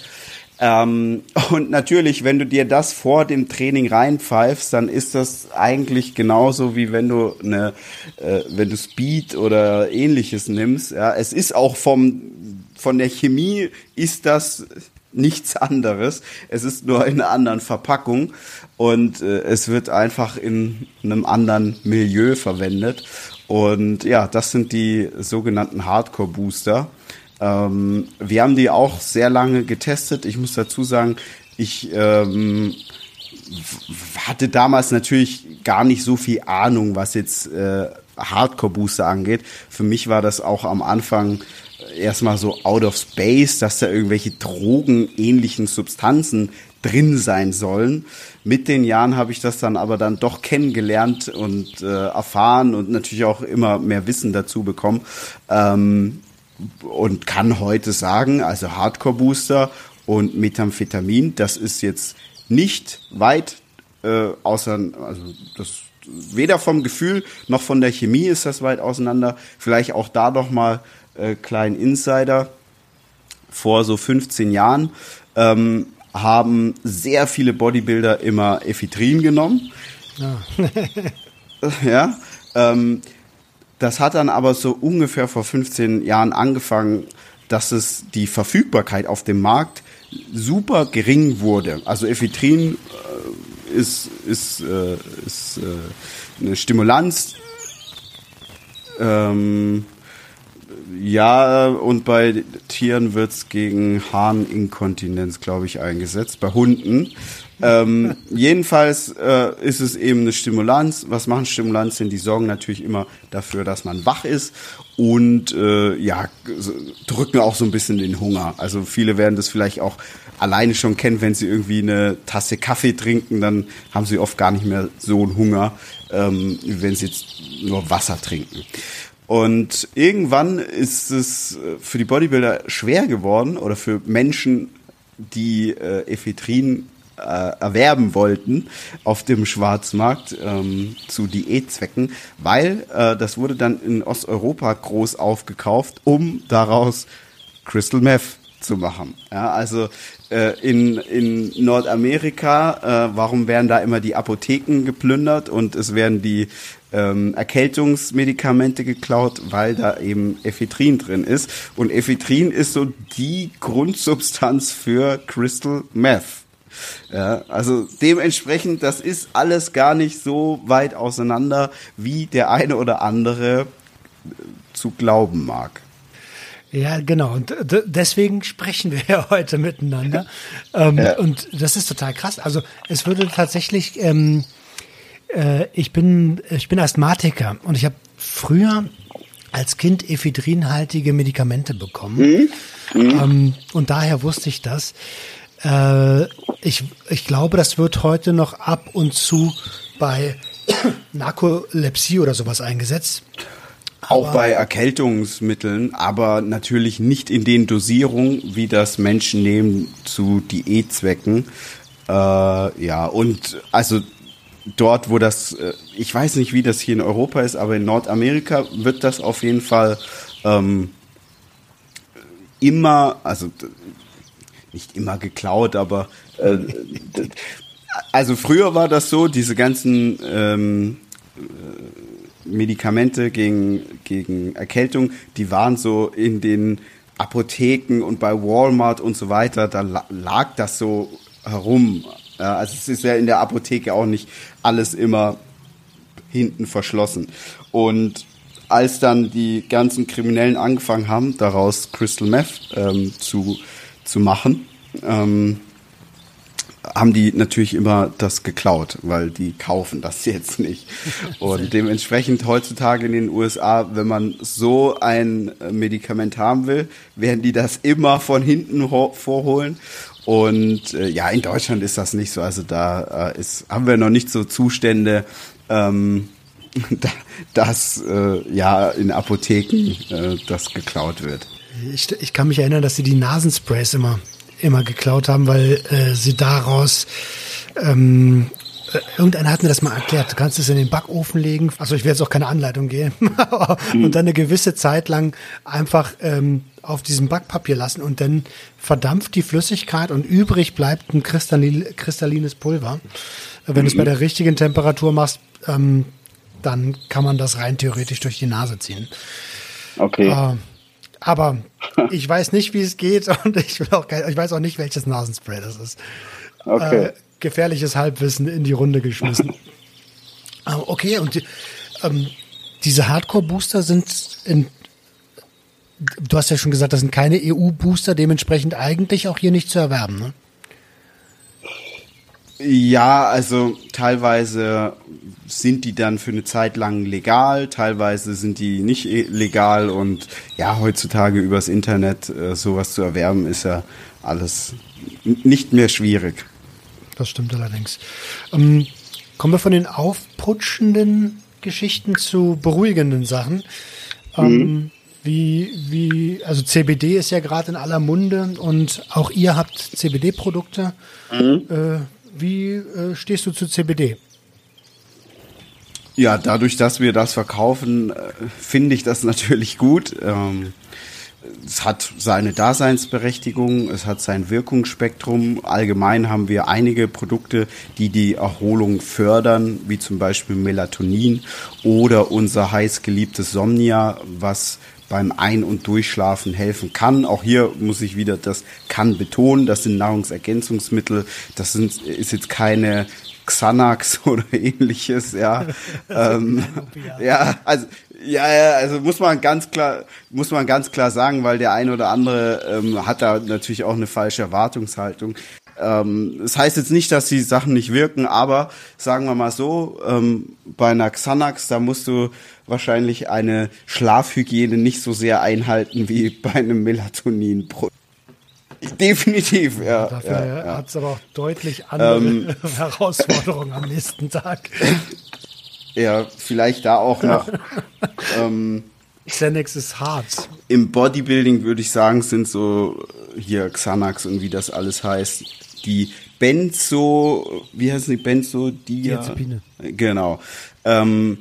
Ähm, und natürlich, wenn du dir das vor dem Training reinpfeifst, dann ist das eigentlich genauso wie wenn du eine, äh, wenn du Speed oder ähnliches nimmst. Ja, es ist auch vom von der Chemie ist das nichts anderes. Es ist nur in einer anderen Verpackung und äh, es wird einfach in einem anderen Milieu verwendet. Und ja, das sind die sogenannten Hardcore Booster. Ähm, wir haben die auch sehr lange getestet. Ich muss dazu sagen, ich ähm, hatte damals natürlich gar nicht so viel Ahnung, was jetzt äh, Hardcore-Booster angeht. Für mich war das auch am Anfang erstmal so out of space, dass da irgendwelche drogenähnlichen Substanzen drin sein sollen. Mit den Jahren habe ich das dann aber dann doch kennengelernt und äh, erfahren und natürlich auch immer mehr Wissen dazu bekommen. Ähm, und kann heute sagen, also Hardcore Booster und Methamphetamin, das ist jetzt nicht weit äh, außer, also das weder vom Gefühl noch von der Chemie ist das weit auseinander. Vielleicht auch da noch mal äh, kleinen Insider. Vor so 15 Jahren ähm, haben sehr viele Bodybuilder immer Ephedrin genommen. Ja. ja ähm, das hat dann aber so ungefähr vor 15 Jahren angefangen, dass es die Verfügbarkeit auf dem Markt super gering wurde. Also Ephedrin äh, ist, ist, äh, ist äh, eine Stimulanz. Ähm, ja, und bei Tieren wird's gegen Harninkontinenz, glaube ich, eingesetzt. Bei Hunden. Ähm, jedenfalls äh, ist es eben eine Stimulanz. Was machen Stimulantien? Die sorgen natürlich immer dafür, dass man wach ist und äh, ja, drücken auch so ein bisschen den Hunger. Also viele werden das vielleicht auch alleine schon kennen, wenn sie irgendwie eine Tasse Kaffee trinken, dann haben sie oft gar nicht mehr so einen Hunger, ähm, wenn sie jetzt nur Wasser trinken. Und irgendwann ist es äh, für die Bodybuilder schwer geworden oder für Menschen, die äh, Ephedrin äh, erwerben wollten auf dem Schwarzmarkt ähm, zu Diätzwecken, weil äh, das wurde dann in Osteuropa groß aufgekauft, um daraus Crystal Meth zu machen. Ja, also äh, in, in Nordamerika, äh, warum werden da immer die Apotheken geplündert und es werden die ähm, Erkältungsmedikamente geklaut, weil da eben Ephedrin drin ist. Und Ephedrin ist so die Grundsubstanz für Crystal Meth. Ja, also dementsprechend, das ist alles gar nicht so weit auseinander, wie der eine oder andere äh, zu glauben mag. Ja, genau. Und deswegen sprechen wir ja heute miteinander. ähm, ja. Und das ist total krass. Also es würde tatsächlich, ähm, äh, ich bin, ich bin Asthmatiker und ich habe früher als Kind ephedrinhaltige Medikamente bekommen. Mhm. Mhm. Ähm, und daher wusste ich das. Äh, ich, ich glaube, das wird heute noch ab und zu bei Narkolepsie oder sowas eingesetzt. Auch bei Erkältungsmitteln, aber natürlich nicht in den Dosierungen, wie das Menschen nehmen zu Diätzwecken. Äh, ja, und also dort, wo das, äh, ich weiß nicht, wie das hier in Europa ist, aber in Nordamerika wird das auf jeden Fall ähm, immer, also nicht immer geklaut, aber äh, also früher war das so, diese ganzen ähm, Medikamente gegen, gegen Erkältung, die waren so in den Apotheken und bei Walmart und so weiter, da lag das so herum. Also es ist ja in der Apotheke auch nicht alles immer hinten verschlossen. Und als dann die ganzen Kriminellen angefangen haben, daraus Crystal Meth ähm, zu, zu machen, ähm, haben die natürlich immer das geklaut, weil die kaufen das jetzt nicht. Und dementsprechend heutzutage in den USA, wenn man so ein Medikament haben will, werden die das immer von hinten vorholen. Und äh, ja, in Deutschland ist das nicht so. Also da äh, ist, haben wir noch nicht so Zustände, ähm, da, dass äh, ja in Apotheken äh, das geklaut wird. Ich, ich kann mich erinnern, dass sie die Nasensprays immer immer geklaut haben, weil äh, sie daraus ähm, äh, Irgendeiner hat mir das mal erklärt. Du kannst es in den Backofen legen. Also ich werde jetzt auch keine Anleitung geben. und dann eine gewisse Zeit lang einfach ähm, auf diesem Backpapier lassen und dann verdampft die Flüssigkeit und übrig bleibt ein kristallin, kristallines Pulver. Wenn du es bei der richtigen Temperatur machst, ähm, dann kann man das rein theoretisch durch die Nase ziehen. Okay. Äh, aber ich weiß nicht, wie es geht und ich, will auch kein, ich weiß auch nicht, welches Nasenspray das ist. Okay. Äh, gefährliches Halbwissen in die Runde geschmissen. okay, und die, ähm, diese Hardcore-Booster sind in, du hast ja schon gesagt, das sind keine EU-Booster, dementsprechend eigentlich auch hier nicht zu erwerben, ne? Ja, also teilweise sind die dann für eine Zeit lang legal, teilweise sind die nicht e- legal und ja, heutzutage übers Internet äh, sowas zu erwerben ist ja alles nicht mehr schwierig. Das stimmt allerdings. Ähm, kommen wir von den aufputschenden Geschichten zu beruhigenden Sachen. Ähm, mhm. Wie, wie, also CBD ist ja gerade in aller Munde und auch ihr habt CBD-Produkte. Mhm. Äh, wie äh, stehst du zu CBD? Ja, dadurch, dass wir das verkaufen, äh, finde ich das natürlich gut. Ähm, es hat seine Daseinsberechtigung, es hat sein Wirkungsspektrum. Allgemein haben wir einige Produkte, die die Erholung fördern, wie zum Beispiel Melatonin oder unser heiß geliebtes Somnia, was beim Ein- und Durchschlafen helfen kann. Auch hier muss ich wieder das kann betonen. Das sind Nahrungsergänzungsmittel. Das sind, ist jetzt keine Xanax oder ähnliches, ja. ähm, ja, also ja, ja, also muss man ganz klar, muss man ganz klar sagen, weil der eine oder andere ähm, hat da natürlich auch eine falsche Erwartungshaltung. Ähm, das heißt jetzt nicht, dass die Sachen nicht wirken, aber sagen wir mal so, ähm, bei einer Xanax, da musst du wahrscheinlich eine Schlafhygiene nicht so sehr einhalten wie bei einem Melatonin. Definitiv, ja. Dafür ja, ja. hat es aber auch deutlich andere ähm, Herausforderungen am nächsten Tag. Ja, vielleicht da auch noch. ähm, Xanax ist hart. Im Bodybuilding würde ich sagen, sind so hier Xanax und wie das alles heißt, die Benzo, wie heißt die Benzo? Diazepine. Genau. Ähm,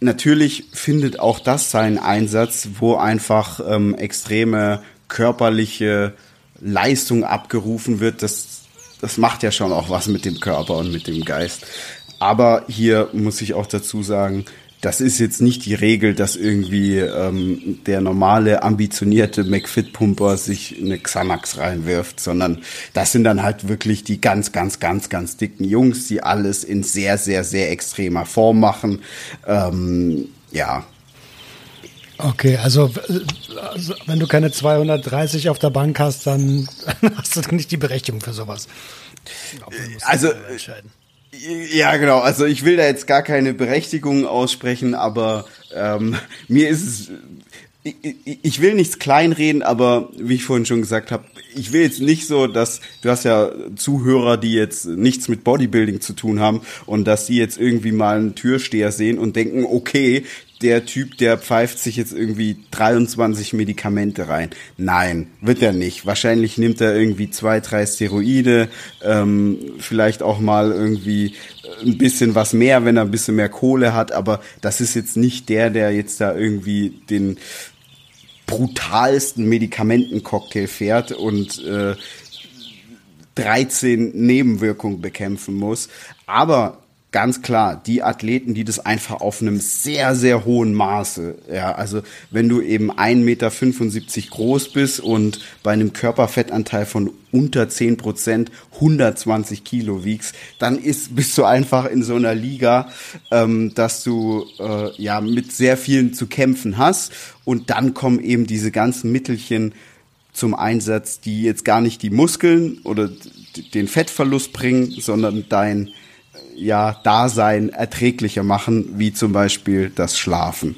natürlich findet auch das seinen Einsatz, wo einfach ähm, extreme körperliche Leistung abgerufen wird. Das, das macht ja schon auch was mit dem Körper und mit dem Geist. Aber hier muss ich auch dazu sagen, das ist jetzt nicht die Regel, dass irgendwie ähm, der normale, ambitionierte McFit-Pumper sich eine Xanax reinwirft, sondern das sind dann halt wirklich die ganz, ganz, ganz, ganz dicken Jungs, die alles in sehr, sehr, sehr extremer Form machen. Ähm, ja. Okay, also, also wenn du keine 230 auf der Bank hast, dann hast du nicht die Berechtigung für sowas. Also, ja, genau. Also ich will da jetzt gar keine Berechtigung aussprechen, aber ähm, mir ist es. Ich, will nichts kleinreden, aber wie ich vorhin schon gesagt habe, ich will jetzt nicht so, dass du hast ja Zuhörer, die jetzt nichts mit Bodybuilding zu tun haben und dass die jetzt irgendwie mal einen Türsteher sehen und denken, okay, der Typ, der pfeift sich jetzt irgendwie 23 Medikamente rein. Nein, wird er nicht. Wahrscheinlich nimmt er irgendwie zwei, drei Steroide, ähm, vielleicht auch mal irgendwie ein bisschen was mehr, wenn er ein bisschen mehr Kohle hat, aber das ist jetzt nicht der, der jetzt da irgendwie den brutalsten Medikamentencocktail fährt und äh, 13 Nebenwirkungen bekämpfen muss. Aber ganz klar, die Athleten, die das einfach auf einem sehr, sehr hohen Maße, ja, also wenn du eben 1,75 Meter groß bist und bei einem Körperfettanteil von unter 10 Prozent 120 Kilo wiegst, dann ist, bist du einfach in so einer Liga, ähm, dass du äh, ja mit sehr vielen zu kämpfen hast. Und dann kommen eben diese ganzen Mittelchen zum Einsatz, die jetzt gar nicht die Muskeln oder den Fettverlust bringen, sondern dein ja, Dasein erträglicher machen, wie zum Beispiel das Schlafen.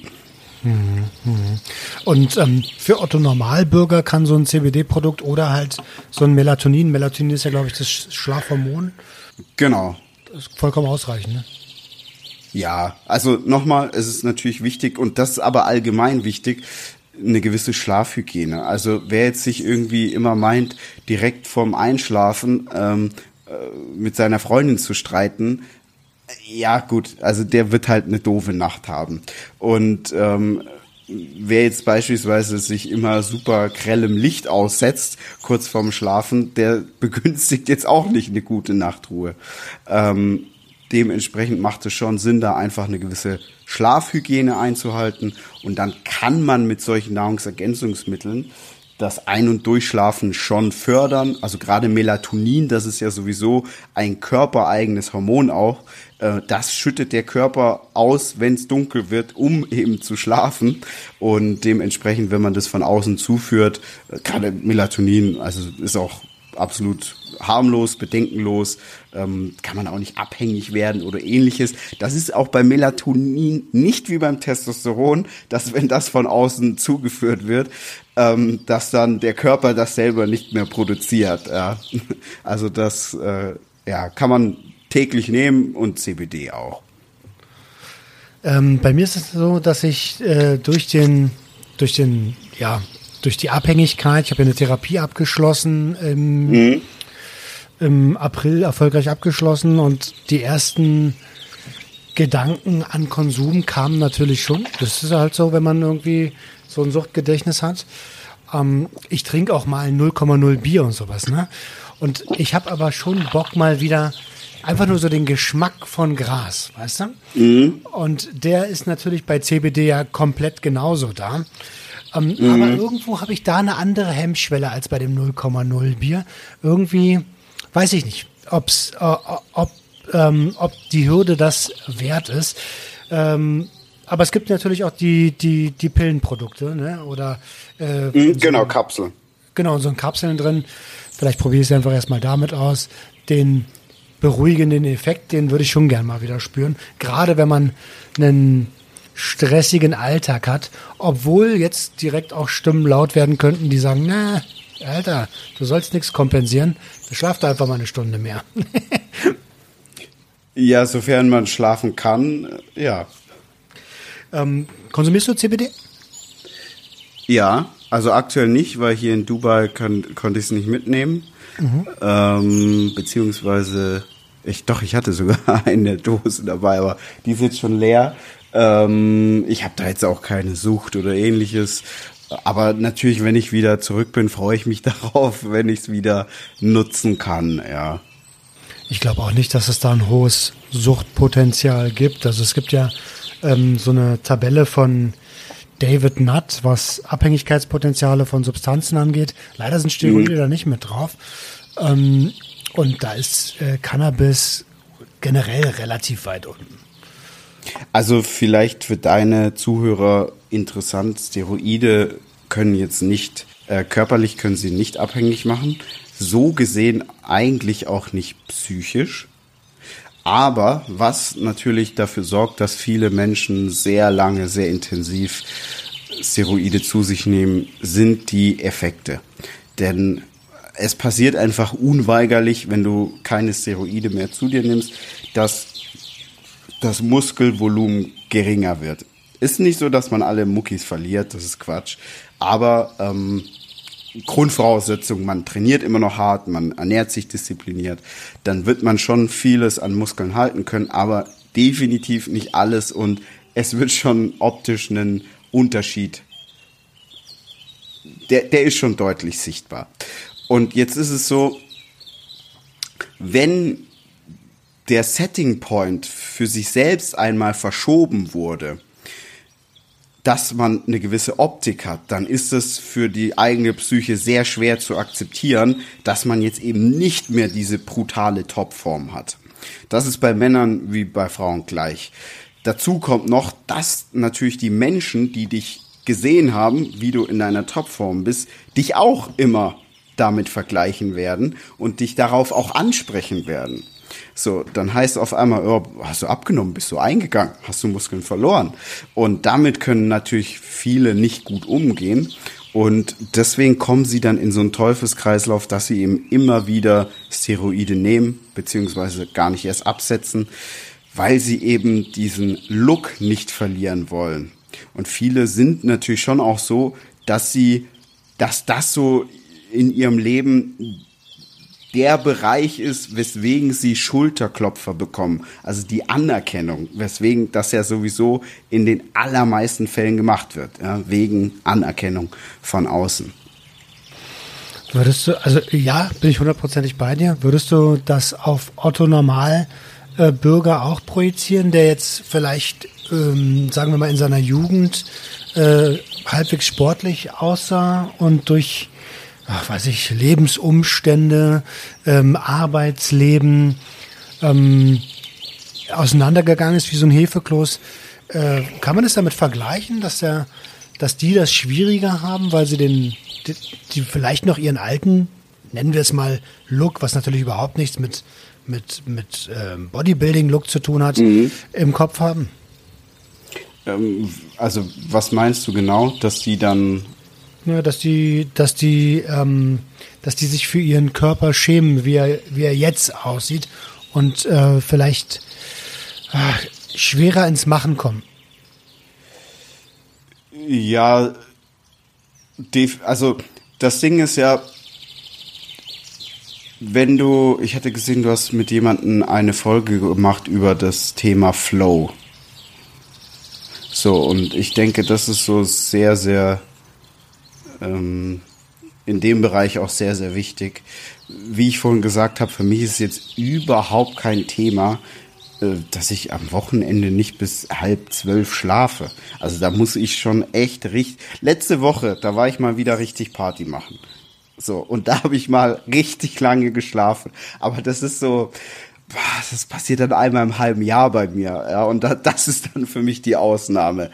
Und ähm, für Otto Normalbürger kann so ein CBD-Produkt oder halt so ein Melatonin, Melatonin ist ja, glaube ich, das Schlafhormon. Genau. Das ist vollkommen ausreichend, ne? Ja, also nochmal, es ist natürlich wichtig und das ist aber allgemein wichtig, eine gewisse Schlafhygiene. Also wer jetzt sich irgendwie immer meint, direkt vorm Einschlafen ähm, äh, mit seiner Freundin zu streiten, ja gut, also der wird halt eine doofe Nacht haben. Und ähm, wer jetzt beispielsweise sich immer super grellem Licht aussetzt, kurz vorm Schlafen, der begünstigt jetzt auch nicht eine gute Nachtruhe. Ähm, dementsprechend macht es schon Sinn, da einfach eine gewisse Schlafhygiene einzuhalten. Und dann kann man mit solchen Nahrungsergänzungsmitteln das Ein- und Durchschlafen schon fördern. Also gerade Melatonin, das ist ja sowieso ein körpereigenes Hormon auch. Äh, das schüttet der Körper aus, wenn es dunkel wird, um eben zu schlafen. Und dementsprechend, wenn man das von außen zuführt, äh, gerade Melatonin, also ist auch absolut harmlos, bedenkenlos, ähm, kann man auch nicht abhängig werden oder ähnliches. Das ist auch bei Melatonin nicht wie beim Testosteron, dass wenn das von außen zugeführt wird, ähm, dass dann der Körper das selber nicht mehr produziert. Ja. Also das äh, ja, kann man täglich nehmen und CBD auch. Ähm, bei mir ist es so, dass ich äh, durch den, durch den, ja, durch die Abhängigkeit, ich habe ja eine Therapie abgeschlossen im, mhm. im April erfolgreich abgeschlossen und die ersten Gedanken an Konsum kamen natürlich schon. Das ist halt so, wenn man irgendwie so ein Suchtgedächtnis hat. Ähm, ich trinke auch mal 0,0 Bier und sowas, ne? Und ich habe aber schon Bock mal wieder einfach nur so den Geschmack von Gras, weißt du? Mhm. Und der ist natürlich bei CBD ja komplett genauso da. Ähm, mhm. Aber irgendwo habe ich da eine andere Hemmschwelle als bei dem 0,0 Bier. Irgendwie weiß ich nicht, ob's, äh, ob, ähm, ob die Hürde das wert ist. Ähm, aber es gibt natürlich auch die, die, die Pillenprodukte, ne? Oder äh, mhm, genau, so, Kapseln. Genau, so ein Kapseln drin. Vielleicht probiere ich es einfach erstmal damit aus. Den beruhigenden Effekt, den würde ich schon gern mal wieder spüren. Gerade wenn man einen stressigen Alltag hat, obwohl jetzt direkt auch Stimmen laut werden könnten, die sagen, na, Alter, du sollst nichts kompensieren, schlaf da einfach mal eine Stunde mehr. ja, sofern man schlafen kann, ja. Ähm, konsumierst du CBD? Ja, also aktuell nicht, weil hier in Dubai kann, konnte ich es nicht mitnehmen. Mhm. Ähm, beziehungsweise, ich doch, ich hatte sogar eine Dose dabei, aber die ist jetzt schon leer. Ähm, ich habe da jetzt auch keine Sucht oder ähnliches. Aber natürlich, wenn ich wieder zurück bin, freue ich mich darauf, wenn ich es wieder nutzen kann, ja. Ich glaube auch nicht, dass es da ein hohes Suchtpotenzial gibt. Also es gibt ja ähm, so eine Tabelle von David Nutt, was Abhängigkeitspotenziale von Substanzen angeht. Leider sind Steroide mhm. da nicht mit drauf. Ähm, und da ist äh, Cannabis generell relativ weit unten. Also vielleicht für deine Zuhörer interessant, Steroide können jetzt nicht, äh, körperlich können sie nicht abhängig machen. So gesehen eigentlich auch nicht psychisch. Aber was natürlich dafür sorgt, dass viele Menschen sehr lange, sehr intensiv Steroide zu sich nehmen, sind die Effekte. Denn es passiert einfach unweigerlich, wenn du keine Steroide mehr zu dir nimmst, dass das Muskelvolumen geringer wird. Ist nicht so, dass man alle Muckis verliert, das ist Quatsch. Aber ähm, Grundvoraussetzung, man trainiert immer noch hart, man ernährt sich diszipliniert, dann wird man schon vieles an Muskeln halten können, aber definitiv nicht alles und es wird schon optisch einen Unterschied. Der, der ist schon deutlich sichtbar. Und jetzt ist es so, wenn der Setting Point für sich selbst einmal verschoben wurde, dass man eine gewisse Optik hat, dann ist es für die eigene Psyche sehr schwer zu akzeptieren, dass man jetzt eben nicht mehr diese brutale Topform hat. Das ist bei Männern wie bei Frauen gleich. Dazu kommt noch, dass natürlich die Menschen, die dich gesehen haben, wie du in deiner Topform bist, dich auch immer damit vergleichen werden und dich darauf auch ansprechen werden. So, dann heißt auf einmal, oh, hast du abgenommen, bist du eingegangen, hast du Muskeln verloren. Und damit können natürlich viele nicht gut umgehen. Und deswegen kommen sie dann in so einen Teufelskreislauf, dass sie eben immer wieder Steroide nehmen, beziehungsweise gar nicht erst absetzen, weil sie eben diesen Look nicht verlieren wollen. Und viele sind natürlich schon auch so, dass sie, dass das so in ihrem Leben der Bereich ist, weswegen sie Schulterklopfer bekommen. Also die Anerkennung, weswegen das ja sowieso in den allermeisten Fällen gemacht wird, ja, wegen Anerkennung von außen. Würdest du, also ja, bin ich hundertprozentig bei dir. Würdest du das auf Otto Normal äh, Bürger auch projizieren, der jetzt vielleicht, ähm, sagen wir mal, in seiner Jugend äh, halbwegs sportlich aussah und durch ach, weiß ich, Lebensumstände, ähm, Arbeitsleben ähm, auseinandergegangen ist wie so ein Hefekloß. Äh, kann man es damit vergleichen, dass der, dass die das schwieriger haben, weil sie den, die, die vielleicht noch ihren alten, nennen wir es mal Look, was natürlich überhaupt nichts mit mit mit ähm, Bodybuilding-Look zu tun hat, mhm. im Kopf haben? Ähm, also was meinst du genau, dass die dann ne, dass die, dass die, ähm, dass die sich für ihren Körper schämen, wie er, wie er jetzt aussieht und äh, vielleicht äh, schwerer ins Machen kommen. Ja, also das Ding ist ja, wenn du, ich hatte gesehen, du hast mit jemandem eine Folge gemacht über das Thema Flow. So, und ich denke, das ist so sehr, sehr ähm, in dem Bereich auch sehr, sehr wichtig. Wie ich vorhin gesagt habe, für mich ist jetzt überhaupt kein Thema, äh, dass ich am Wochenende nicht bis halb zwölf schlafe. Also da muss ich schon echt richtig. Letzte Woche, da war ich mal wieder richtig Party machen. So, und da habe ich mal richtig lange geschlafen. Aber das ist so, das passiert dann einmal im halben Jahr bei mir. Ja, und das ist dann für mich die Ausnahme.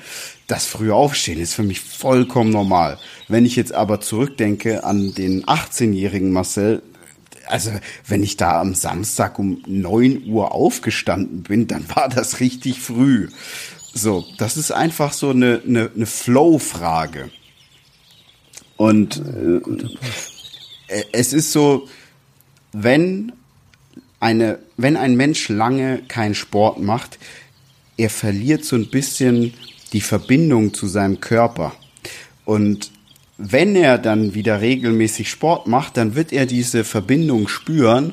Das frühe Aufstehen ist für mich vollkommen normal. Wenn ich jetzt aber zurückdenke an den 18-jährigen Marcel, also wenn ich da am Samstag um neun Uhr aufgestanden bin, dann war das richtig früh. So, das ist einfach so eine, eine, eine Flow-Frage. Und äh, es ist so, wenn eine, wenn ein Mensch lange keinen Sport macht, er verliert so ein bisschen die Verbindung zu seinem Körper. Und wenn er dann wieder regelmäßig Sport macht, dann wird er diese Verbindung spüren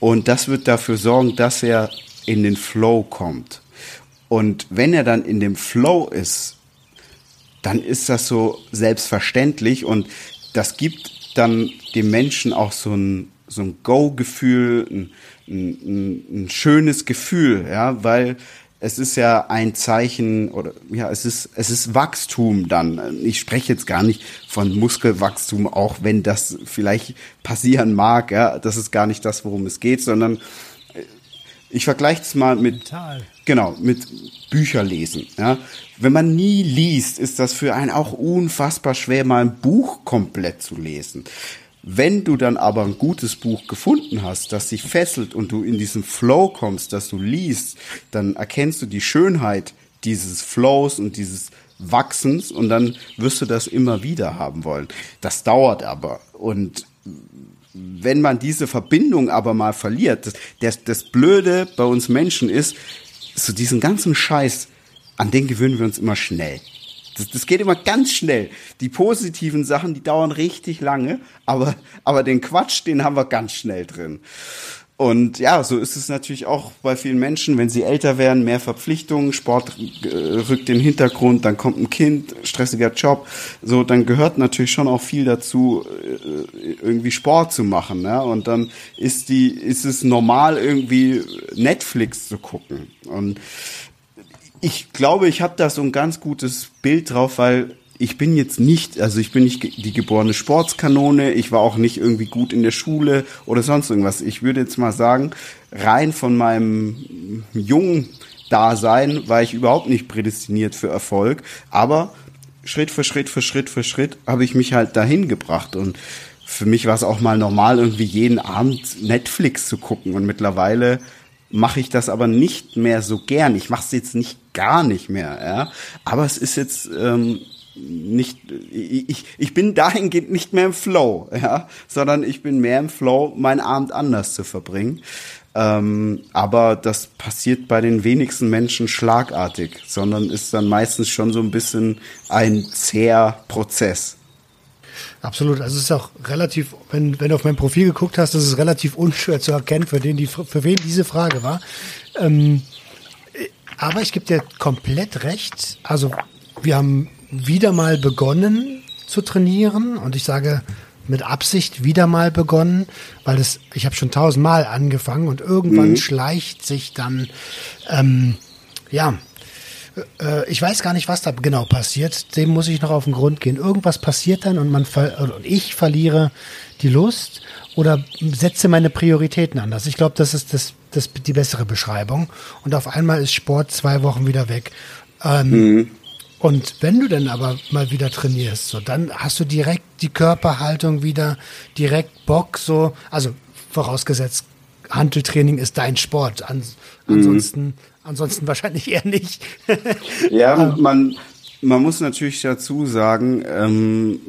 und das wird dafür sorgen, dass er in den Flow kommt. Und wenn er dann in dem Flow ist, dann ist das so selbstverständlich und das gibt dann dem Menschen auch so ein, so ein Go-Gefühl, ein, ein, ein, schönes Gefühl, ja, weil es ist ja ein Zeichen oder ja, es ist es ist Wachstum dann. Ich spreche jetzt gar nicht von Muskelwachstum, auch wenn das vielleicht passieren mag, ja, das ist gar nicht das, worum es geht, sondern äh, ich vergleiche es mal mit Mental. genau, mit Bücherlesen, ja. Wenn man nie liest, ist das für einen auch unfassbar schwer mal ein Buch komplett zu lesen. Wenn du dann aber ein gutes Buch gefunden hast, das dich fesselt und du in diesen Flow kommst, dass du liest, dann erkennst du die Schönheit dieses Flows und dieses Wachsens und dann wirst du das immer wieder haben wollen. Das dauert aber und wenn man diese Verbindung aber mal verliert, das, das, das Blöde bei uns Menschen ist, so diesen ganzen Scheiß, an den gewöhnen wir uns immer schnell. Das, das geht immer ganz schnell. Die positiven Sachen, die dauern richtig lange, aber, aber den Quatsch, den haben wir ganz schnell drin. Und ja, so ist es natürlich auch bei vielen Menschen, wenn sie älter werden, mehr Verpflichtungen, Sport äh, rückt in den Hintergrund, dann kommt ein Kind, stressiger Job, so, dann gehört natürlich schon auch viel dazu, äh, irgendwie Sport zu machen, ne? Und dann ist die, ist es normal, irgendwie Netflix zu gucken. Und ich glaube, ich habe da so ein ganz gutes Bild drauf, weil ich bin jetzt nicht, also ich bin nicht die geborene Sportskanone, ich war auch nicht irgendwie gut in der Schule oder sonst irgendwas. Ich würde jetzt mal sagen, rein von meinem jungen Dasein war ich überhaupt nicht prädestiniert für Erfolg, aber Schritt für Schritt für Schritt für Schritt habe ich mich halt dahin gebracht. Und für mich war es auch mal normal, irgendwie jeden Abend Netflix zu gucken. Und mittlerweile mache ich das aber nicht mehr so gern. Ich mache es jetzt nicht gar nicht mehr, ja. Aber es ist jetzt ähm, nicht, ich, ich bin dahingehend nicht mehr im Flow, ja, sondern ich bin mehr im Flow, meinen Abend anders zu verbringen. Ähm, aber das passiert bei den wenigsten Menschen schlagartig, sondern ist dann meistens schon so ein bisschen ein zäher Prozess. Absolut. Also es ist auch relativ, wenn, wenn du auf mein Profil geguckt hast, ist es relativ unschwer zu erkennen, für, den die, für wen diese Frage war. Ähm, aber ich gebe dir komplett recht. Also wir haben wieder mal begonnen zu trainieren und ich sage mit Absicht wieder mal begonnen, weil es, ich habe schon tausendmal angefangen und irgendwann mhm. schleicht sich dann, ähm, ja, äh, ich weiß gar nicht, was da genau passiert. Dem muss ich noch auf den Grund gehen. Irgendwas passiert dann und man und ich verliere die Lust oder setze meine Prioritäten anders. Ich glaube, das ist das, das die bessere Beschreibung. Und auf einmal ist Sport zwei Wochen wieder weg. Ähm, mhm. Und wenn du dann aber mal wieder trainierst, so, dann hast du direkt die Körperhaltung wieder, direkt Bock, so, also vorausgesetzt, Handeltraining ist dein Sport. An, ansonsten, mhm. Ansonsten wahrscheinlich eher nicht. ja, man, man muss natürlich dazu sagen, ähm,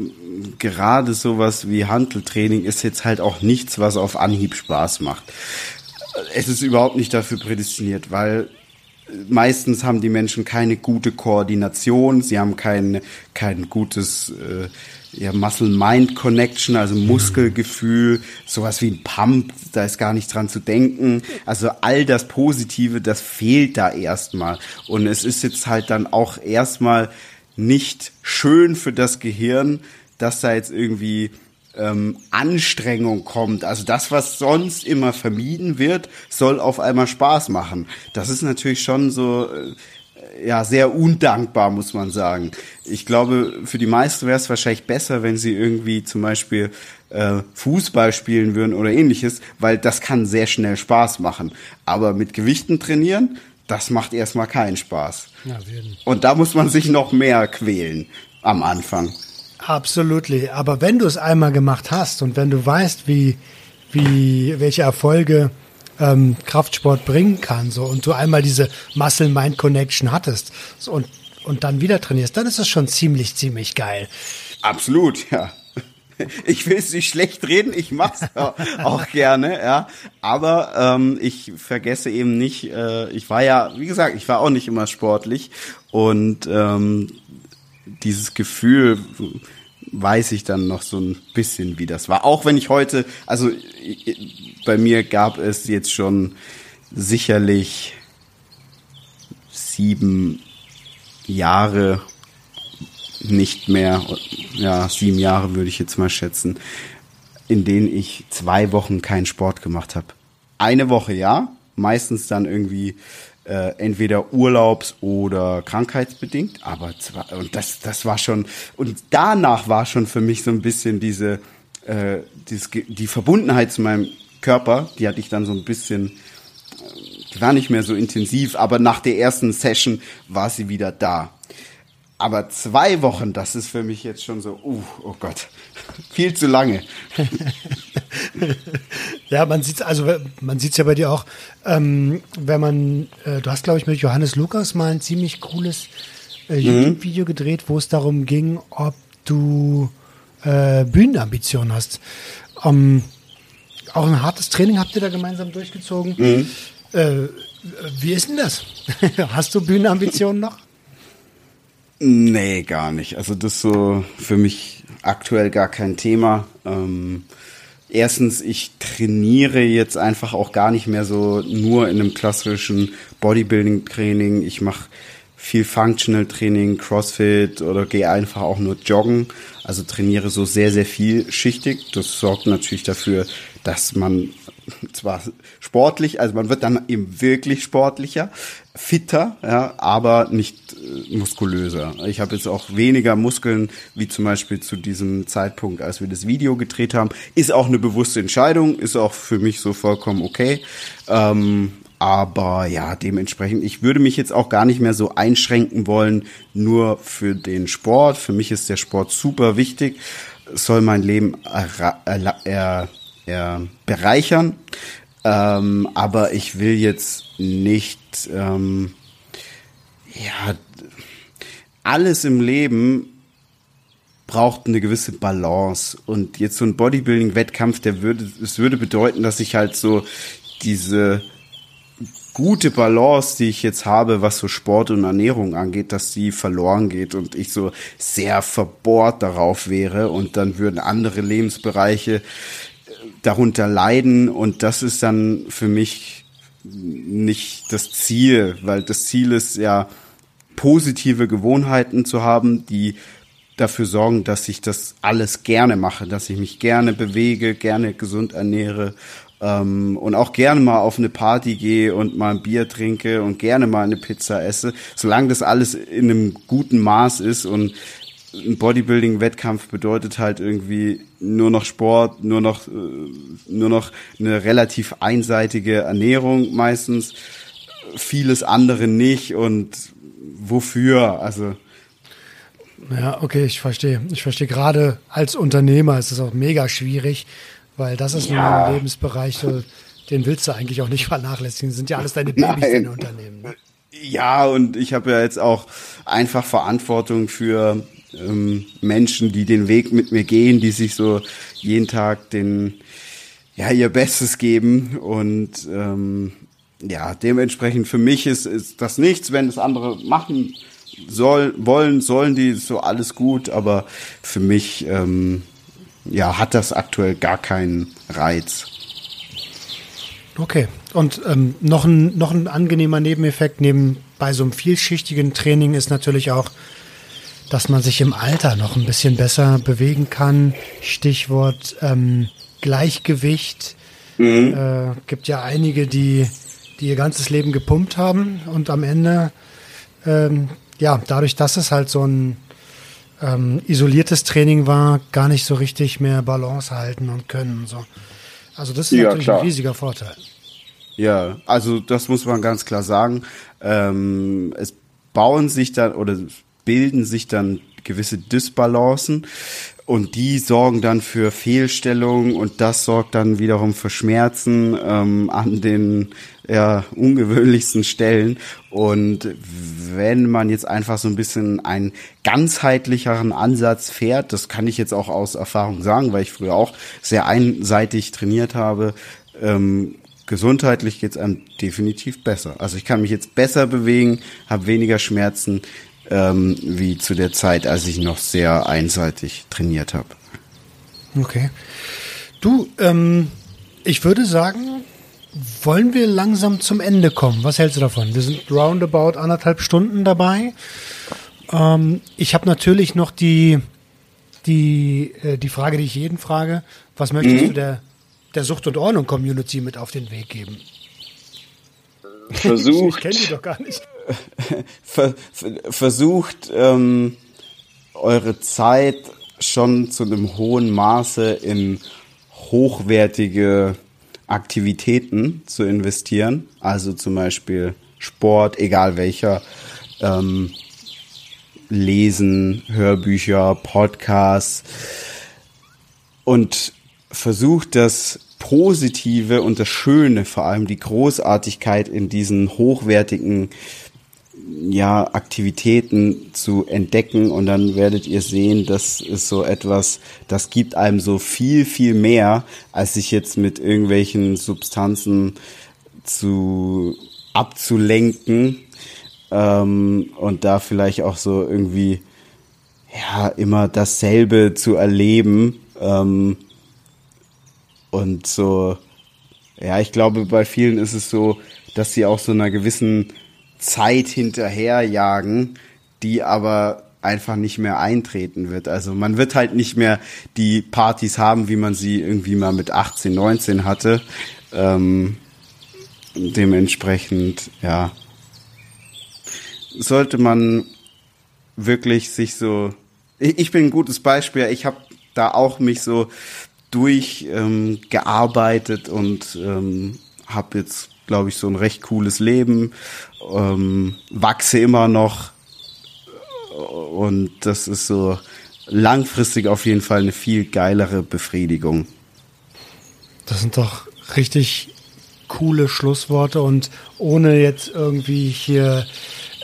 gerade sowas wie Handeltraining ist jetzt halt auch nichts, was auf Anhieb Spaß macht. Es ist überhaupt nicht dafür prädestiniert, weil meistens haben die Menschen keine gute Koordination, sie haben kein, kein gutes äh, ja, Muscle-Mind-Connection, also Muskelgefühl, sowas wie ein Pump, da ist gar nicht dran zu denken. Also all das Positive, das fehlt da erstmal. Und es ist jetzt halt dann auch erstmal nicht schön für das Gehirn, dass da jetzt irgendwie ähm, Anstrengung kommt. Also das, was sonst immer vermieden wird, soll auf einmal Spaß machen. Das ist natürlich schon so, äh, ja, sehr undankbar, muss man sagen. Ich glaube, für die meisten wäre es wahrscheinlich besser, wenn sie irgendwie zum Beispiel äh, Fußball spielen würden oder ähnliches, weil das kann sehr schnell Spaß machen. Aber mit Gewichten trainieren, das macht erstmal keinen Spaß. Ja, Und da muss man sich noch mehr quälen am Anfang. Absolutely. Aber wenn du es einmal gemacht hast und wenn du weißt, wie, wie, welche Erfolge ähm, Kraftsport bringen kann, so und du einmal diese Muscle-Mind-Connection hattest so, und, und dann wieder trainierst, dann ist das schon ziemlich, ziemlich geil. Absolut, ja. Ich will es nicht schlecht reden, ich mach's auch gerne, ja. Aber ähm, ich vergesse eben nicht, äh, ich war ja, wie gesagt, ich war auch nicht immer sportlich und ähm, dieses Gefühl weiß ich dann noch so ein bisschen, wie das war. Auch wenn ich heute, also bei mir gab es jetzt schon sicherlich sieben Jahre nicht mehr, ja, sieben Jahre würde ich jetzt mal schätzen, in denen ich zwei Wochen keinen Sport gemacht habe. Eine Woche ja, meistens dann irgendwie äh, entweder urlaubs- oder krankheitsbedingt, aber zwar, und das, das war schon, und danach war schon für mich so ein bisschen diese, äh, dieses, die Verbundenheit zu meinem Körper, die hatte ich dann so ein bisschen, die äh, war nicht mehr so intensiv, aber nach der ersten Session war sie wieder da. Aber zwei Wochen, das ist für mich jetzt schon so, uh, oh Gott, viel zu lange. ja, man sieht also man sieht es ja bei dir auch, ähm, wenn man, äh, du hast glaube ich mit Johannes Lukas mal ein ziemlich cooles äh, mhm. YouTube-Video gedreht, wo es darum ging, ob du äh, Bühnenambitionen hast. Ähm, auch ein hartes Training habt ihr da gemeinsam durchgezogen. Mhm. Äh, wie ist denn das? hast du Bühnenambitionen noch? Nee, gar nicht. Also das ist so für mich aktuell gar kein Thema. Ähm, erstens, ich trainiere jetzt einfach auch gar nicht mehr so nur in einem klassischen Bodybuilding-Training. Ich mache viel Functional Training, Crossfit oder gehe einfach auch nur joggen. Also trainiere so sehr, sehr vielschichtig. Das sorgt natürlich dafür, dass man zwar sportlich, also man wird dann eben wirklich sportlicher, fitter, ja, aber nicht äh, muskulöser. Ich habe jetzt auch weniger Muskeln, wie zum Beispiel zu diesem Zeitpunkt, als wir das Video gedreht haben. Ist auch eine bewusste Entscheidung, ist auch für mich so vollkommen okay. Ähm, aber ja, dementsprechend, ich würde mich jetzt auch gar nicht mehr so einschränken wollen, nur für den Sport. Für mich ist der Sport super wichtig, soll mein Leben er, er, er bereichern. Ähm, aber ich will jetzt nicht, ähm, ja, alles im Leben braucht eine gewisse Balance. Und jetzt so ein Bodybuilding-Wettkampf, der würde, es würde bedeuten, dass ich halt so diese gute Balance, die ich jetzt habe, was so Sport und Ernährung angeht, dass die verloren geht und ich so sehr verbohrt darauf wäre und dann würden andere Lebensbereiche äh, darunter leiden. Und das ist dann für mich nicht das Ziel, weil das Ziel ist ja positive Gewohnheiten zu haben, die dafür sorgen, dass ich das alles gerne mache, dass ich mich gerne bewege, gerne gesund ernähre ähm, und auch gerne mal auf eine Party gehe und mal ein Bier trinke und gerne mal eine Pizza esse, solange das alles in einem guten Maß ist und ein Bodybuilding-Wettkampf bedeutet halt irgendwie nur noch Sport, nur noch, äh, nur noch eine relativ einseitige Ernährung meistens, vieles andere nicht und wofür, also. Ja, okay, ich verstehe. Ich verstehe. Gerade als Unternehmer ist es auch mega schwierig, weil das ist ja. ein Lebensbereich, den willst du eigentlich auch nicht vernachlässigen. Das sind ja alles deine Babys, deine Unternehmen. Ne? Ja, und ich habe ja jetzt auch einfach Verantwortung für ähm, Menschen, die den Weg mit mir gehen, die sich so jeden Tag den ja ihr Bestes geben und ähm, ja dementsprechend für mich ist ist das nichts, wenn das andere machen soll wollen sollen die so alles gut, aber für mich ähm, ja, hat das aktuell gar keinen Reiz. Okay. Und ähm, noch, ein, noch ein angenehmer Nebeneffekt neben bei so einem vielschichtigen Training ist natürlich auch, dass man sich im Alter noch ein bisschen besser bewegen kann. Stichwort ähm, Gleichgewicht. Mhm. Äh, gibt ja einige, die, die ihr ganzes Leben gepumpt haben und am Ende, ähm, ja, dadurch, dass es halt so ein ähm, isoliertes Training war, gar nicht so richtig mehr Balance halten und können und so. Also das ist ja, natürlich klar. ein riesiger Vorteil. Ja, also das muss man ganz klar sagen. Ähm, es bauen sich dann oder bilden sich dann gewisse Dysbalancen und die sorgen dann für Fehlstellungen und das sorgt dann wiederum für Schmerzen ähm, an den ja, ungewöhnlichsten Stellen. Und wenn man jetzt einfach so ein bisschen einen ganzheitlicheren Ansatz fährt, das kann ich jetzt auch aus Erfahrung sagen, weil ich früher auch sehr einseitig trainiert habe, ähm, gesundheitlich geht's einem definitiv besser. Also ich kann mich jetzt besser bewegen, habe weniger Schmerzen ähm, wie zu der Zeit, als ich noch sehr einseitig trainiert habe. Okay. Du, ähm, ich würde sagen, wollen wir langsam zum Ende kommen? Was hältst du davon? Wir sind roundabout anderthalb Stunden dabei. Ähm, ich habe natürlich noch die, die, äh, die Frage, die ich jeden frage. Was möchtest mhm. du der, der Sucht- und Ordnung-Community mit auf den Weg geben? Versucht. ich kenne die doch gar nicht. Ver, versucht, ähm, eure Zeit schon zu einem hohen Maße in hochwertige Aktivitäten zu investieren, also zum Beispiel Sport, egal welcher, ähm, Lesen, Hörbücher, Podcasts. Und versucht das Positive und das Schöne, vor allem die Großartigkeit in diesen hochwertigen ja, Aktivitäten zu entdecken und dann werdet ihr sehen, das ist so etwas, das gibt einem so viel, viel mehr, als sich jetzt mit irgendwelchen Substanzen zu abzulenken ähm, und da vielleicht auch so irgendwie ja immer dasselbe zu erleben. Ähm, Und so, ja, ich glaube, bei vielen ist es so, dass sie auch so einer gewissen Zeit hinterherjagen, die aber einfach nicht mehr eintreten wird. Also man wird halt nicht mehr die Partys haben, wie man sie irgendwie mal mit 18, 19 hatte. Ähm, dementsprechend, ja, sollte man wirklich sich so. Ich bin ein gutes Beispiel. Ich habe da auch mich so durchgearbeitet ähm, und ähm, habe jetzt, glaube ich, so ein recht cooles Leben. Ähm, wachse immer noch und das ist so langfristig auf jeden Fall eine viel geilere Befriedigung. Das sind doch richtig coole Schlussworte und ohne jetzt irgendwie hier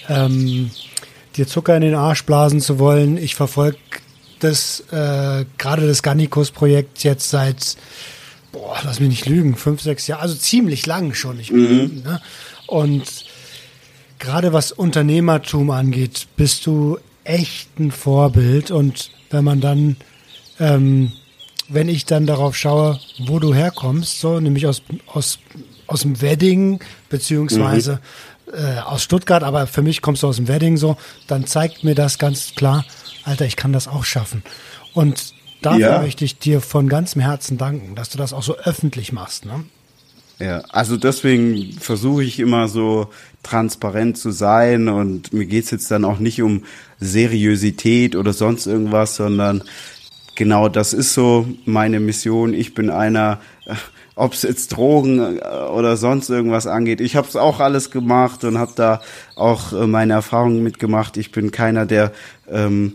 ähm, dir Zucker in den Arsch blasen zu wollen, ich verfolge das äh, gerade das Gannikus-Projekt jetzt seit, boah, lass mich nicht lügen, fünf, sechs Jahre, also ziemlich lang schon. Ich, mhm. ne? Und gerade was Unternehmertum angeht, bist du echt ein Vorbild. Und wenn man dann, ähm, wenn ich dann darauf schaue, wo du herkommst, so nämlich aus, aus, aus dem Wedding, beziehungsweise mhm. äh, aus Stuttgart, aber für mich kommst du aus dem Wedding so, dann zeigt mir das ganz klar, Alter, ich kann das auch schaffen. Und dafür ja. möchte ich dir von ganzem Herzen danken, dass du das auch so öffentlich machst. Ne? Ja, also deswegen versuche ich immer so transparent zu sein und mir geht's jetzt dann auch nicht um Seriosität oder sonst irgendwas, sondern genau das ist so meine Mission. Ich bin einer, äh, ob es jetzt Drogen äh, oder sonst irgendwas angeht. Ich habe es auch alles gemacht und habe da auch äh, meine Erfahrungen mitgemacht. Ich bin keiner, der ähm,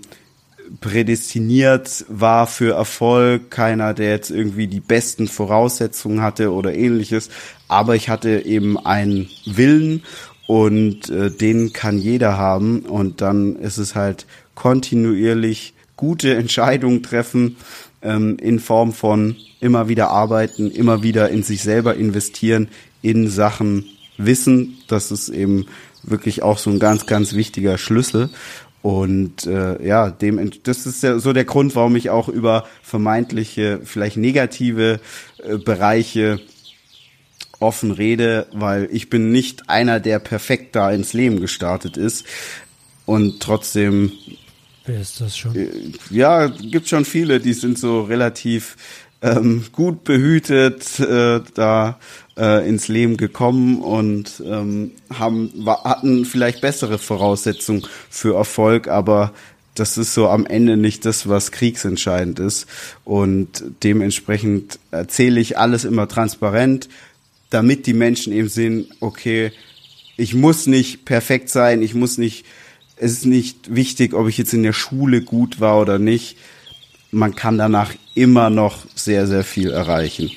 prädestiniert war für Erfolg, keiner, der jetzt irgendwie die besten Voraussetzungen hatte oder ähnliches. Aber ich hatte eben einen Willen und äh, den kann jeder haben und dann ist es halt kontinuierlich gute Entscheidungen treffen ähm, in Form von immer wieder arbeiten, immer wieder in sich selber investieren in Sachen Wissen. Das ist eben wirklich auch so ein ganz, ganz wichtiger Schlüssel. Und äh, ja, dem das ist ja so der Grund, warum ich auch über vermeintliche, vielleicht negative äh, Bereiche offen rede, weil ich bin nicht einer, der perfekt da ins Leben gestartet ist. Und trotzdem. Wer ist das schon? Äh, ja, gibt schon viele, die sind so relativ ähm, gut behütet äh, da äh, ins Leben gekommen und ähm, haben hatten vielleicht bessere Voraussetzungen für Erfolg, aber das ist so am Ende nicht das, was kriegsentscheidend ist. Und dementsprechend erzähle ich alles immer transparent, damit die Menschen eben sehen, okay, ich muss nicht perfekt sein, ich muss nicht, es ist nicht wichtig, ob ich jetzt in der Schule gut war oder nicht. Man kann danach immer noch sehr, sehr viel erreichen.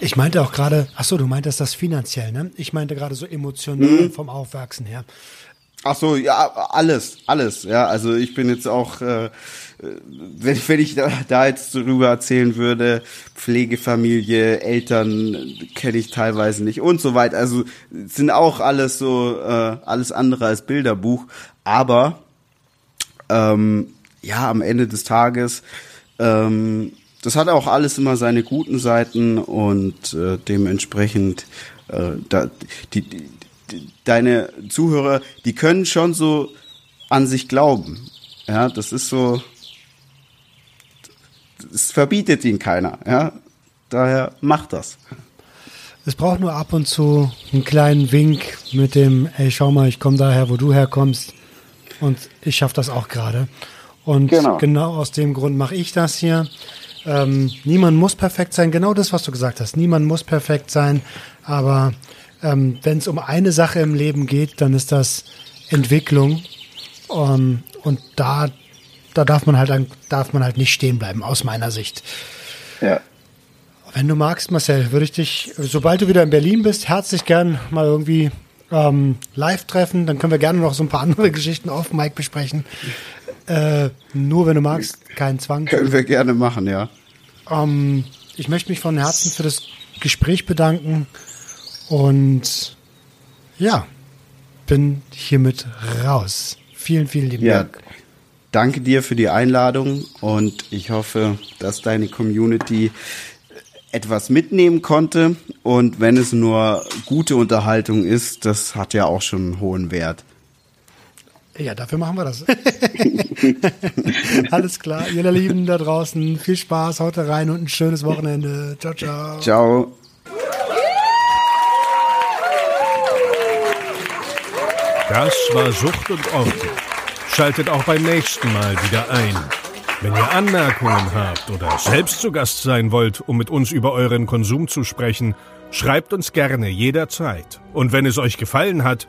Ich meinte auch gerade, ach so, du meintest das finanziell, ne? Ich meinte gerade so emotional mhm. vom Aufwachsen her. Ach so, ja, alles, alles, ja. Also ich bin jetzt auch, äh, wenn, wenn ich da, da jetzt drüber erzählen würde, Pflegefamilie, Eltern kenne ich teilweise nicht und so weiter. Also sind auch alles so, äh, alles andere als Bilderbuch. Aber ähm, ja, am Ende des Tages ähm, das hat auch alles immer seine guten Seiten und äh, dementsprechend äh, da, die, die, deine Zuhörer, die können schon so an sich glauben. Ja, das ist so, es verbietet ihnen keiner. Ja, daher macht das. Es braucht nur ab und zu einen kleinen Wink mit dem, ey, schau mal, ich komme daher, wo du herkommst und ich schaffe das auch gerade. Und genau. genau aus dem Grund mache ich das hier. Ähm, niemand muss perfekt sein, genau das, was du gesagt hast. Niemand muss perfekt sein, aber ähm, wenn es um eine Sache im Leben geht, dann ist das Entwicklung. Ähm, und da, da darf man halt darf man halt nicht stehen bleiben, aus meiner Sicht. Ja. Wenn du magst, Marcel, würde ich dich, sobald du wieder in Berlin bist, herzlich gern mal irgendwie ähm, live treffen. Dann können wir gerne noch so ein paar andere Geschichten auf Mike besprechen. Äh, nur wenn du magst, keinen Zwang. Können wir gerne machen, ja. Ähm, ich möchte mich von Herzen für das Gespräch bedanken und ja, bin hiermit raus. Vielen, vielen lieben ja, Dank. Danke dir für die Einladung und ich hoffe, dass deine Community etwas mitnehmen konnte. Und wenn es nur gute Unterhaltung ist, das hat ja auch schon einen hohen Wert. Ja, dafür machen wir das. Alles klar, ihr Lieben da draußen, viel Spaß, haut rein und ein schönes Wochenende. Ciao, ciao. Ciao. Das war Sucht und Ordnung. Schaltet auch beim nächsten Mal wieder ein. Wenn ihr Anmerkungen habt oder selbst zu Gast sein wollt, um mit uns über euren Konsum zu sprechen, schreibt uns gerne jederzeit. Und wenn es euch gefallen hat,